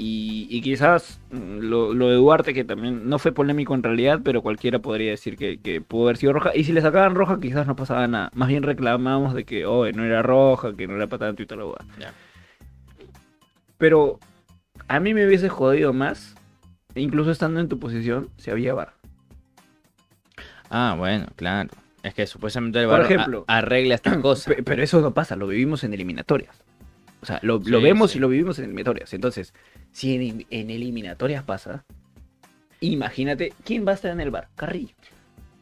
Y, y quizás mm, lo, lo de Duarte, que también no fue polémico en realidad, pero cualquiera podría decir que, que pudo haber sido roja. Y si le sacaban roja, quizás no pasaba nada. Más bien reclamábamos de que, oh, no era roja, que no era para tanto y hueá. Ya. Pero a mí me hubiese jodido más, incluso estando en tu posición, si había bar. Ah, bueno, claro. Es que supuestamente el Por ejemplo. arregla estas cosas. Pe- Pero eso no pasa, lo vivimos en eliminatorias. O sea, lo, vemos sí. y lo vivimos en eliminatorias. Entonces, si en, en eliminatorias pasa, imagínate, ¿quién va a estar en el bar? Carrillo.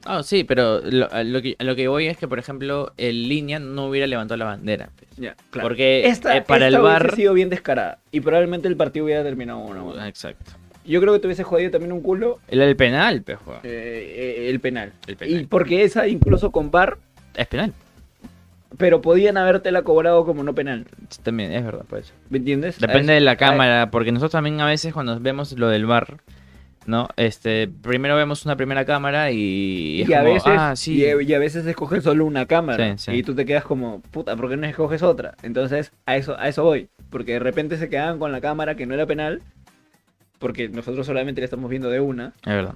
Ah, sí, pero lo, lo que, lo que voy es que, por ejemplo, el línea no hubiera levantado la bandera. pues. Ya, Porque Esta, eh, para esta el VAR... sido bien descarada. Y probablemente el partido hubiera terminado 1 Ah, Exacto. Yo creo que te hubiese jodido también un culo El, el penal, juega. eh, eh, el penal. El penal. Y porque esa, incluso con bar, Es penal. pero podían habértela cobrado como no penal. También, es verdad, pues. ¿Me entiendes? Depende de la cámara, porque nosotros también a veces cuando vemos lo del bar, ¿no? Este, primero vemos una primera cámara y, Y a como, veces, ah, sí. y, y a veces escoges solo una cámara Sí, sí. y tú te quedas como, puta, ¿por qué no escoges otra? Entonces, a eso, a eso voy. Porque de repente se quedaban con la cámara que no era penal, porque nosotros solamente le estamos viendo de una. Es verdad.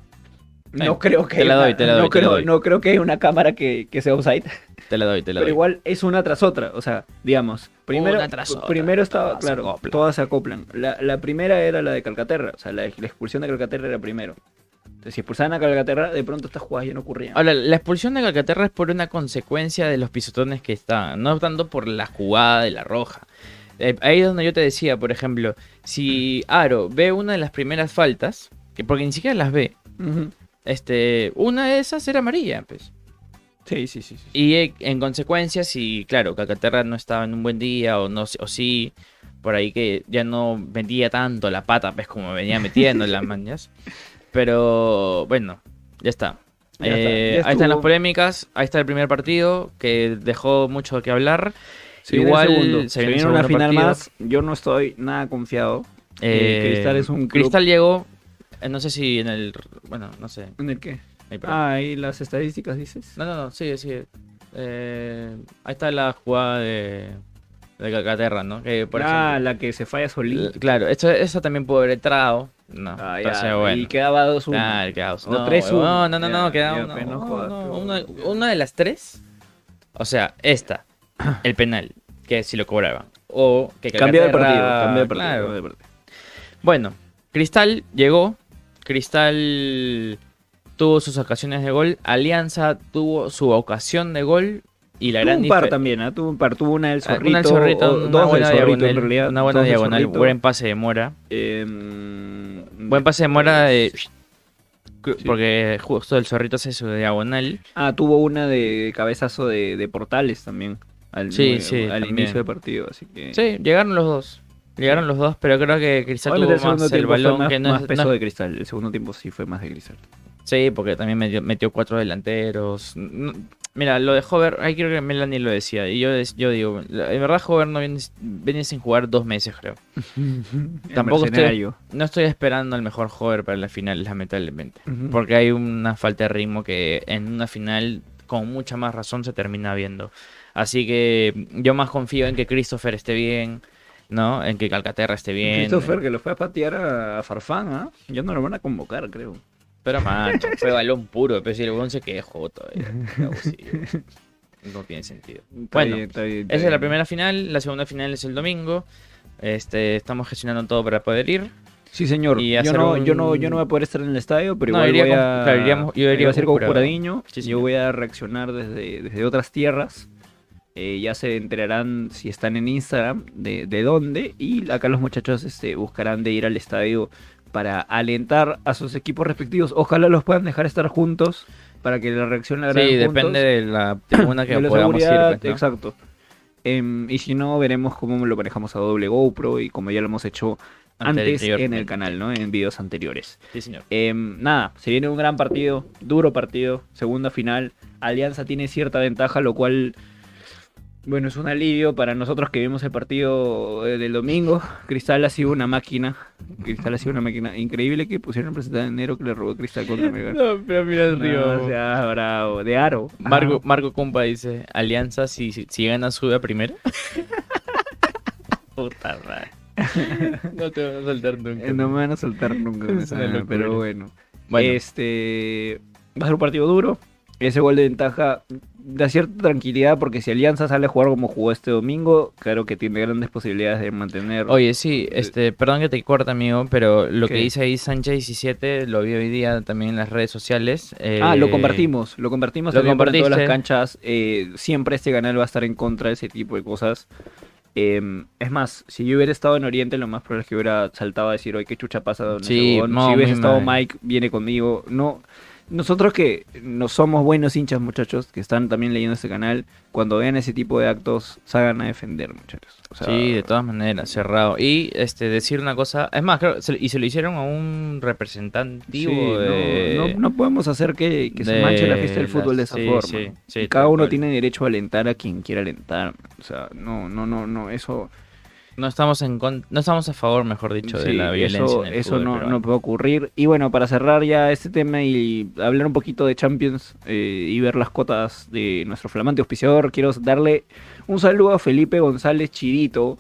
No creo que te la doy, una- te la no doy, la no creo que haya una cámara que, que sea offside, Te la doy, te la pero doy. igual es una tras otra. O sea, digamos, primero, Una tras otra, primero estaba, todas claro, todas se acoplan. La, la primera era la de Calcaterra, o sea, la, la expulsión de Calcaterra era primero. Entonces, si expulsaban a Calcaterra, de pronto estas jugadas ya no ocurrían. Ahora, la expulsión de Calcaterra es por una consecuencia de los pisotones que estaban, no tanto por la jugada de la roja. Eh, ahí es donde yo te decía, por ejemplo, si Aro ve una de las primeras faltas, que porque ni siquiera las ve, este, una de esas era amarilla, pues. Sí, sí, sí. sí. Y eh, en consecuencia, si, claro, Calcaterra no estaba en un buen día o no o sí, por ahí que ya no metía tanto la pata, pues como venía metiendo en las mañas. Pero bueno, ya está. Ya está, Eh, ya ahí están las polémicas, ahí está el primer partido que dejó mucho que hablar. Se Igual se Se viene una final partido. más. Yo no estoy nada confiado. Eh, Eh, Cristal es un club- Cristal llegó, eh, no sé si en el, bueno, no sé. ¿En el qué? ahí. Ah, ahí las estadísticas dices. No, no, no, sigue, sigue. Eh, ahí está la jugada de, de Calcaterra, ¿no? Que, por ah, ejemplo, la que se falla solito. L- Claro, esto, eso también pudo haber entrado. No, Ah, entonces, ya, bueno. Y quedaba 2-1. Claro, quedaba- O no, 3-1. No, no, no, no, quedaba no una de las tres. O sea, esta, el penal, que si lo cobraban. O que Cambia de partido. Cambia de partido. claro. cambia de partido. Bueno, Cristal llegó. Cristal tuvo sus ocasiones de gol. Alianza tuvo su ocasión de gol. Y la Tuvo gran un par también, ¿ah? Tuvo un par. Tuvo una del Ah, Zorrito. una del Zorrito, o una dos del buena Zorrito diagonal, en realidad. Una buena dos del diagonal, Zorrito. buen pase de Mora. Eh, Buen pase de Mora de... Sí. Porque justo el Zorrito hace su diagonal. Ah, tuvo una de cabezazo de, de Portales también. Al, Sí, al sí, también. inicio del partido, así que... Sí, llegaron los dos. Llegaron los dos, pero creo que Cristal Obviamente tuvo más el tiempo fue balón más, que no más es- peso no- de cristal. El segundo tiempo sí fue más de cristal. Sí, porque también metió, metió cuatro delanteros. No- Mira, lo de Hover, ahí creo que Melanie lo decía. Y yo, yo digo, en verdad Hover no viene, viene sin jugar dos meses, creo. Tampoco estoy-. No estoy esperando el mejor Hover para la final, lamentablemente. Ujú. Porque hay una falta de ritmo que en una final, con mucha más razón, se termina viendo. Así que yo más confío en que Christopher esté bien, ¿no? En que Calcaterra esté bien. Christopher que lo fue a patear a Farfán, ¿ah? Ya no lo van a convocar, creo. Pero macho, fue balón puro, pero si el huevón se quejó todavía. No tiene sentido. Está Bueno, bien, está bien, está Esa es la primera final, la segunda final es el domingo. Este, estamos gestionando todo para poder ir. Sí, señor. y Yo no, un- yo, no, yo no voy a poder estar en el estadio, pero No, igual voy con- a... claro, iríamos- yo iría a ser. Juradiño. Sí, yo voy a reaccionar desde, desde otras tierras. Eh, ya se enterarán si están en Instagram de, de dónde. Y acá los muchachos este, buscarán de ir al estadio para alentar a sus equipos respectivos. Ojalá los puedan dejar estar juntos para que la reacción la Sí, juntos. depende de la tribuna que De podamos ir. pues, ¿no? Exacto. Em, y si no, veremos cómo lo manejamos a doble GoPro y como ya lo hemos hecho antes en el canal, ¿no? En videos anteriores. Sí, señor. Em, nada, se viene un gran partido, duro partido, segunda final. Alianza tiene cierta ventaja, lo cual, bueno, es un alivio para nosotros que vimos el partido eh, del domingo. Cristal ha sido una máquina, Cristal ha sido una máquina increíble que pusieron presentada en enero que le robó Cristal contra Melgar. No, pero mira el No, o sea, bravo, de aro. Marco, Marco Cumpa dice, Alianza si, si, si gana sube a primera. Puta madre. No te van a soltar nunca. Eh, No me van a soltar nunca, pero bueno. Bueno, Este va a ser un partido duro. Ese gol de ventaja da cierta tranquilidad porque si Alianza sale a jugar como jugó este domingo, claro que tiene grandes posibilidades de mantener. oye, sí, este, perdón que te corte, amigo, pero lo ¿Qué? que dice ahí Sánchez 17 lo vi hoy día también en las redes sociales. Ah, lo eh, compartimos, lo compartimos lo por todas las canchas. Eh, siempre este canal va a estar en contra de ese tipo de cosas. Eh, es más, si yo hubiera estado en Oriente, lo más probable es que hubiera saltado a decir, oye, qué chucha pasa. Don Sí, Ezequiel?". no, si hubiese estado. Mike, viene conmigo. No, nosotros que no somos buenos hinchas, muchachos, que están también leyendo este canal, cuando vean ese tipo de actos, salgan a defender, muchachos. O sea, Sí, de todas maneras, cerrado. Y este decir una cosa, es más, creo, se- y se lo hicieron a un representativo sí, de... no, no podemos hacer que, que se manche la fiesta del fútbol de esa sí, forma. sí, Y cada uno cual. tiene derecho a alentar a quien quiera alentar. O sea, no, no, no, no, eso, No estamos en con- no estamos a favor, mejor dicho, de la violencia. eso, en el eso no puede ocurrir. Y bueno, para cerrar ya este tema y hablar un poquito de Champions eh, y ver las cotas de nuestro flamante auspiciador, quiero darle un saludo a Felipe González Chirito,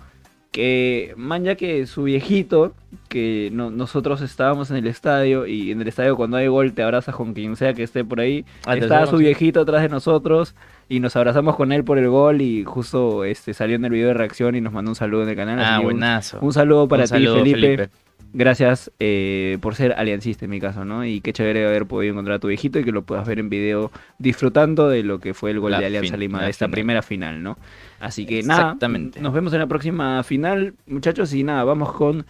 que man ya que su viejito, que no- nosotros estábamos en el estadio y en el estadio cuando hay gol te abrazas con quien sea que esté por ahí. Ah, Estaba su viejito atrás de nosotros y nos abrazamos con él por el gol y justo este salió en el video de reacción y nos mandó un saludo en el canal. Ah, un- buenazo. un, saludo para Un ti, saludo, Felipe. Gracias eh, por ser aliancista en mi caso, ¿no? Y qué chévere haber podido encontrar a tu viejito y que lo puedas ver en video disfrutando de lo que fue el gol La de Alianza fin- Lima, de esta final. primera final, ¿no? Así que nada, Exactamente. nos vemos en la próxima final, muchachos, y nada, vamos con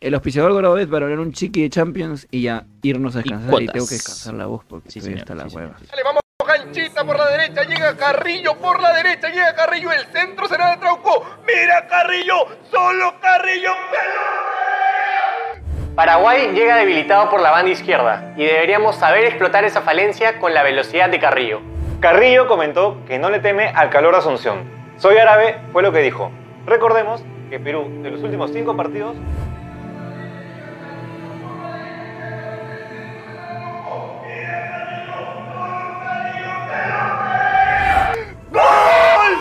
el auspiciador Gorobet para hablar un chiqui de Champions y ya irnos a descansar. Y, tengo que descansar la voz porque Sí, todavía señor, está la sí, hueva. Dale, vamos, Canchita por la derecha, llega Carrillo por la derecha, llega Carrillo, el centro será de Trauco. Mira Carrillo, solo Carrillo. Paraguay llega debilitado por la banda izquierda y deberíamos saber explotar esa falencia con la velocidad de Carrillo. Carrillo comentó que no le teme al calor de Asunción. Soy árabe, fue lo que dijo. Recordemos que Perú, de los últimos cinco partidos, ¡Gol!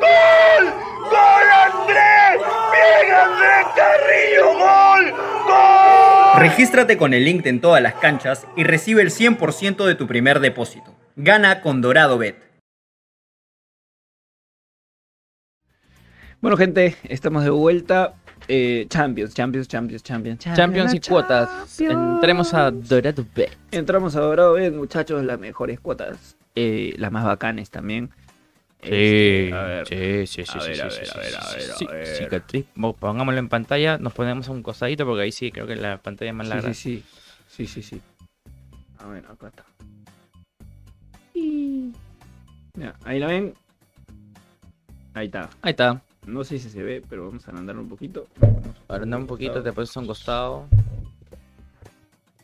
¡Gol! ¡Gol Andrés! ¡Bien Andrés Carrillo! ¡Gol! Regístrate con el link en todas las canchas y recibe el 100% de tu primer depósito. Gana con Dorado Bet. Bueno, gente, estamos de vuelta. Eh, Champions, Champions, Champions, Champions, Champions y cuotas. Entremos a Dorado B. Entramos a Dorado Bet, muchachos, las mejores cuotas. eh, las más bacanes también. Este, a ver. sí, sí, sí, A sí, ver, sí, a sí, ver, sí, a ver, sí, a sí, ver, sí, a ver. cicatriz. Mo- Pongámoslo en pantalla, nos ponemos a un costadito porque ahí sí creo que la pantalla es más Sí, larga. sí, sí. Sí, sí, sí. A ver, acá está. Y- Ya, ahí la ven. Ahí está. Ahí está. No sé si se ve, pero vamos a agrandar un poquito. Agranda un poquito, te pones a un costado.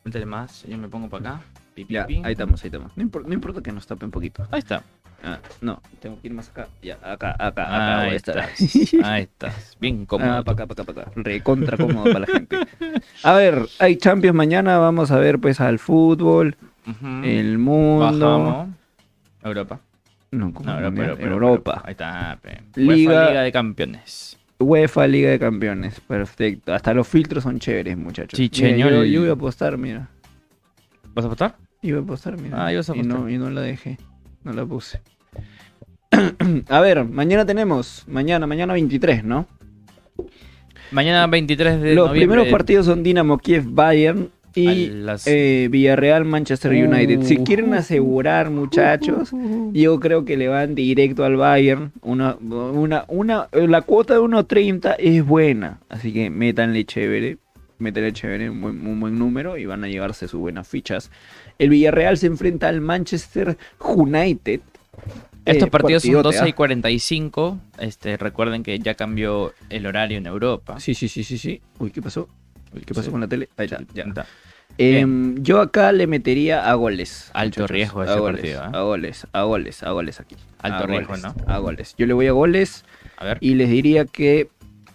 Métele más, yo me pongo para acá. Pi, pi, Ya, pi. ahí estamos, ahí estamos. No, impor- no importa que nos tape un poquito. Ahí está. Ah, no, tengo que ir más acá. Ya, acá, acá, acá. Ahí estás. Ahí estás. Bien cómodo. Ah, para acá, para acá, para acá. Recontra cómodo para la gente. A ver, hay Champions mañana. Vamos a ver pues al fútbol, el mundo. Bajamos. Europa. No, ¿cómo No, Europa? Europa, Europa. Ahí está. Liga- UEFA Liga de Campeones. UEFA Liga de Campeones. Perfecto. Hasta los filtros son chéveres, muchachos. Sí, Mira, yo, yo voy a apostar, mira. ¿Vas a votar? Iba a apostar, mira. Ah, ibas a Y no, apostar. y no la dejé. No la puse. A ver, mañana tenemos, mañana, mañana 23, ¿no? Mañana 23 de Los noviembre. primeros partidos son Dinamo Kiev Bayern y las- eh, Villarreal Manchester United. Si Uh. quieren asegurar, muchachos, yo creo que le van directo al Bayern. Una, una, una, la cuota de 1.30 es buena, así que métanle chévere. Métanle chévere, un buen, un buen número y van a llevarse sus buenas fichas. El Villarreal se enfrenta al Manchester United. Estos Eh, partidos son partidote, 12 y ¿ah? 45. Este, recuerden que ya cambió el horario en Europa. Sí, sí, sí, sí, sí. Uy, ¿qué pasó? Uy, ¿Qué pasó Sí. con la tele? Ahí está, ya. Está. Em, yo acá le metería a goles. Alto riesgo ese a goles, partido, ¿eh? A goles, a goles, a goles aquí. Alto A riesgo, goles, ¿no? A goles. Yo le voy a goles A ver, y les diría que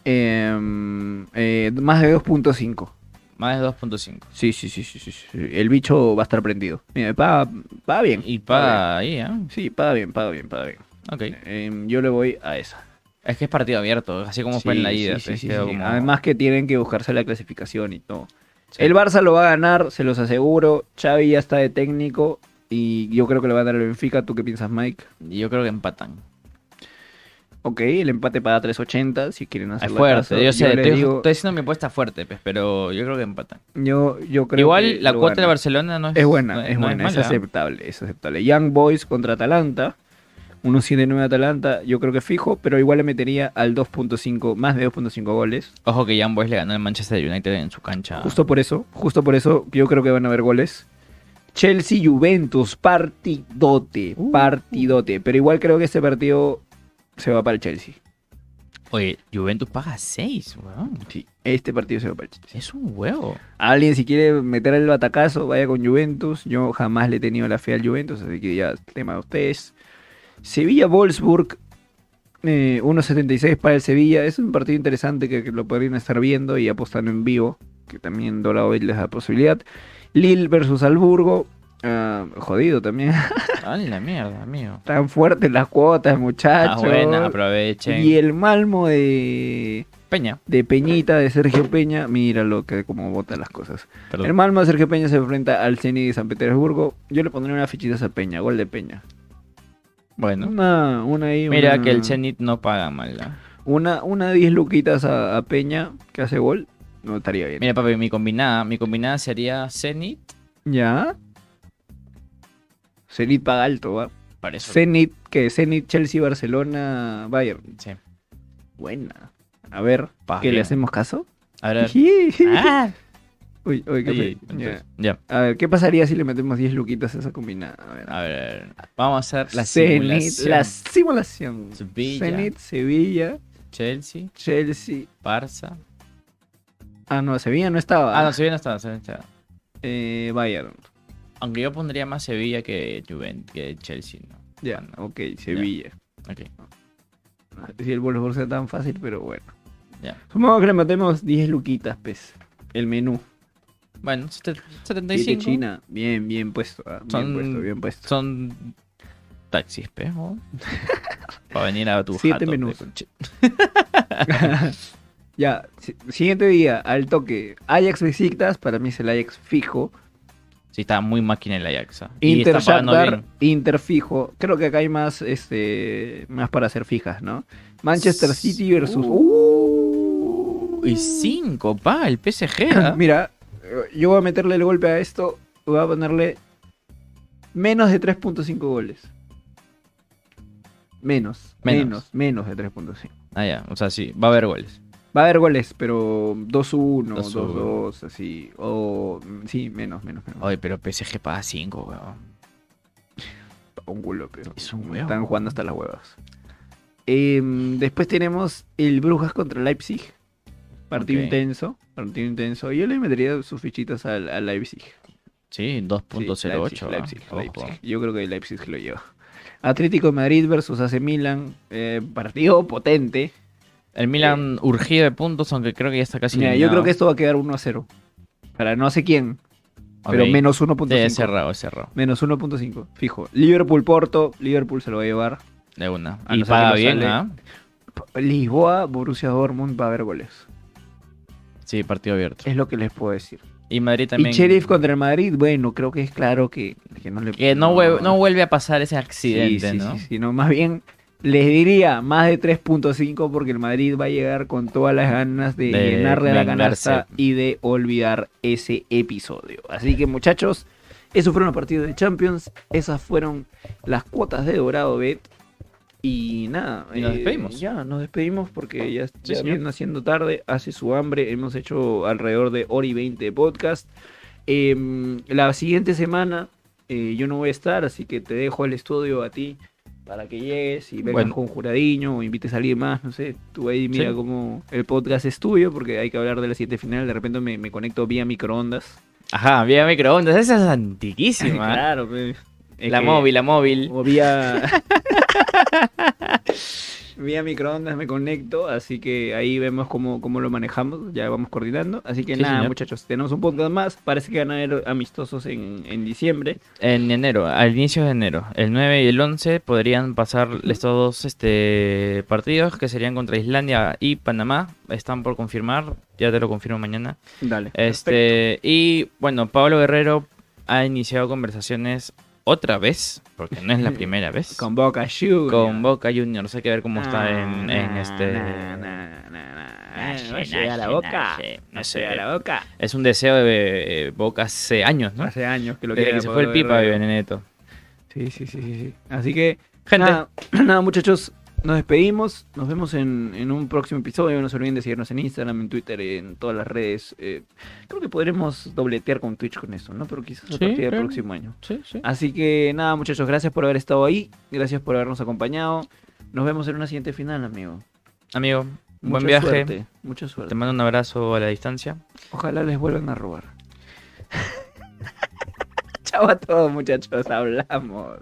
em, eh, más de 2.5. más de 2.5. Sí, sí, sí, sí, sí, sí. El bicho va a estar prendido. Mira, paga, paga bien. Y paga paga ahí, ¿eh? Sí, paga bien, paga bien, paga bien. Ok. Em, yo le voy a esa. Es que es partido abierto, así como fue en la Sí, ida. sí, sí, sí. como- Además que tienen que buscarse la clasificación y todo. Sí. El Barça lo va a ganar, se los aseguro. Xavi ya está de técnico y yo creo que le va a dar el Benfica. ¿Tú qué piensas, Mike? Yo creo que empatan. Ok, el empate paga 3.80 si quieren hacer Es fuerte, yo sé, le estoy, digo- estoy haciendo mi apuesta fuerte, pues, pero yo creo que empatan. yo, yo creo que Igual la cuota de. Barcelona no es, es buena, no es no buena, es, mala. aceptable, es aceptable. Young Boys contra Atalanta. 1.79 Atalanta, yo creo que fijo, pero igual le metería al 2.5, más de 2.5 goles. Ojo que Young Boys le ganó al Manchester United en su cancha. Justo por eso, justo por eso yo creo que van a haber goles. Chelsea Juventus, partidote, Uh, partidote. Pero igual creo que este partido se va para el Chelsea. Oye, Juventus paga 6, weón. Sí, este partido se va para el Chelsea. Es un huevo. Alguien si quiere meter el batacazo, vaya con Juventus. Yo jamás le he tenido la fe al Juventus, así que ya tema de ustedes. Sevilla Wolfsburg, eh, 1.76 para el Sevilla. Es un partido interesante que, que lo podrían estar viendo y apostando en vivo, que también Dorado les da posibilidad. Lille versus Alburgo, ah, jodido también. Ay, la mierda, amigo. Tan fuertes las cuotas, Ah, muchachos. buena, aprovechen. y el Malmo de, Peña. de Peñita, de Sergio Peña, míralo que como botan las cosas. Perdón. El Malmo de Sergio Peña se enfrenta al Zenit de San Petersburgo. Yo le pondría una fichita a Peña, gol de Peña. Bueno, Una, una ahí. mira una- que el Zenit no paga mal. ¿ah? Una, una 10 luquitas a, a Peña que hace gol. No estaría bien. Mira, papi, mi combinada, mi combinada sería Zenit. ¿Ya? Zenit paga alto, ¿va? Para eso. Zenit, que Zenit, Chelsea, Barcelona, Bayern. Sí. Buena. A ver, Paga ¿qué le hacemos caso? A ver. uy, Ah, uy, qué Oye, fe- entonces. A ver, ¿qué pasaría si le metemos 10 luquitas a esa combinada? A ver. A ver, vamos a hacer la Zenit, simulación. la simulación. Sevilla. Zenit, Sevilla, Chelsea, Chelsea. Barça. Ah, no, Sevilla no estaba. Ah, no, Sevilla no está, Sevilla no está. Eh, Bayern. Aunque yo pondría más Sevilla que Juventus, que Chelsea, ¿no? Ya, ok, Sevilla. Ok, Si el Wolfsburg sea tan fácil, pero bueno. ya. Supongo que le metemos 10 luquitas, pues. El menú. Bueno, sete- Siete 75. China. Bien, bien puesto. ah, Bien Son- puesto, bien puesto. Son taxis, pejo. Para venir a tu Siete jato, menús. Ya, si- siguiente día, al toque. Ajax Besiktas, para mí es el Ajax fijo. Sí, está muy máquina el Ajax. Inter Shakhtar. Inter fijo. Creo que acá hay más, este, más para hacer fijas, ¿no? Manchester City versus... Uh, y 5, pa, el PSG. ¿ah? Mira, yo voy a meterle el golpe a esto. Voy a ponerle menos de 3.5 goles. Menos, Menos. menos, menos de 3.5. Ah, ya, o sea, sí, va a haber goles. Va a haber goles, pero 2-1, 2-1. 2-2, así. O mm, sí, menos, menos, menos. Oye, pero PSG paga 5, weón. Un culo, pero. Es un huevo. Están jugando hasta las huevas. Em, después tenemos el Brujas contra Leipzig. Partido intenso. Partido intenso. Yo le metería sus fichitas al, al Leipzig. Sí, Sí, 2.08. Leipzig, ah, Leipzig, ojo. Leipzig. Yo creo que Leipzig lo lleva. Atlético de Madrid versus AC Milan. eh, partido potente. El Milan urgido de puntos, aunque creo que ya está casi Mira, yo creo que esto va a quedar 1 a 0. Para no sé quién. Pero menos Sí, 1.5. es cerrado, es cerrado. Menos 1.5. Fijo. Liverpool Porto. Liverpool se lo va a llevar. De una. A y paga bien. ¿ah? Lisboa, Borussia Dortmund va a haber goles. Sí, partido abierto. Es lo que les puedo decir. Y Madrid también. Y Sheriff contra el Madrid, bueno, creo que es claro que, que no le Que no, vuelve, no vuelve a pasar ese accidente, sí, sí, ¿no? sí, sí, no, más bien Les diría más de 3.5 porque el Madrid va a llegar con todas las ganas de, De llenarle la canasta y de olvidar ese episodio. Así que muchachos, esos fueron los partidos de Champions, esas fueron las cuotas de Dorado Bet. Y nada, Y nos eh, despedimos. Ya, nos despedimos porque ya, Sí, ya viene haciendo tarde, hace su hambre. Hemos hecho alrededor de hora y 20 de podcast. Em, la siguiente semana eh, yo no voy a estar, así que te dejo el estudio a ti para que llegues y vengas Bueno. con Juradiño o invites a alguien más, no sé. Tú ahí mira Sí. cómo el podcast es tuyo porque hay que hablar de la siguiente final. De repente me, me conecto vía microondas. Ajá, vía microondas. Esa es antiquísima. claro, pe. Es la que- móvil, la móvil. O vía. vía microondas me conecto, así que ahí vemos cómo, cómo lo manejamos, ya vamos coordinando. Así que Sí, nada, señor. muchachos, tenemos un podcast más. Parece que van a haber amistosos en, en diciembre. En enero, al inicio de enero, el 9 y el 11 podrían pasar estos dos este, partidos que serían contra Islandia y Panamá. Están por confirmar, ya te lo confirmo mañana. Dale. Este, y bueno, Pablo Guerrero ha iniciado conversaciones otra vez, porque no es la primera vez, Con Boca Juniors. con Boca Juniors. Hay que ver cómo está en, en este. No llega a la boca. No llega a la boca. Es un deseo de eh, Boca hace años, ¿no? Hace años que lo Desde que se fue el Pipa de Benedetto. Sí, sí, sí, sí, sí. Así que, Gente. nada, nada, muchachos, nos despedimos. Nos vemos en, en un próximo episodio. No se olviden de seguirnos en Instagram, en Twitter, en todas las redes. Eh, creo que podremos dobletear con Twitch con eso, ¿no? Pero quizás a Sí, partir del claro. próximo año. Sí, sí. Así que, nada, muchachos, gracias por haber estado ahí. Gracias por habernos acompañado. Nos vemos en una siguiente final, amigo. Amigo, buen viaje. suerte, mucha suerte. Te mando un abrazo a la distancia. Ojalá les vuelvan a robar. Chao a todos, muchachos. Hablamos.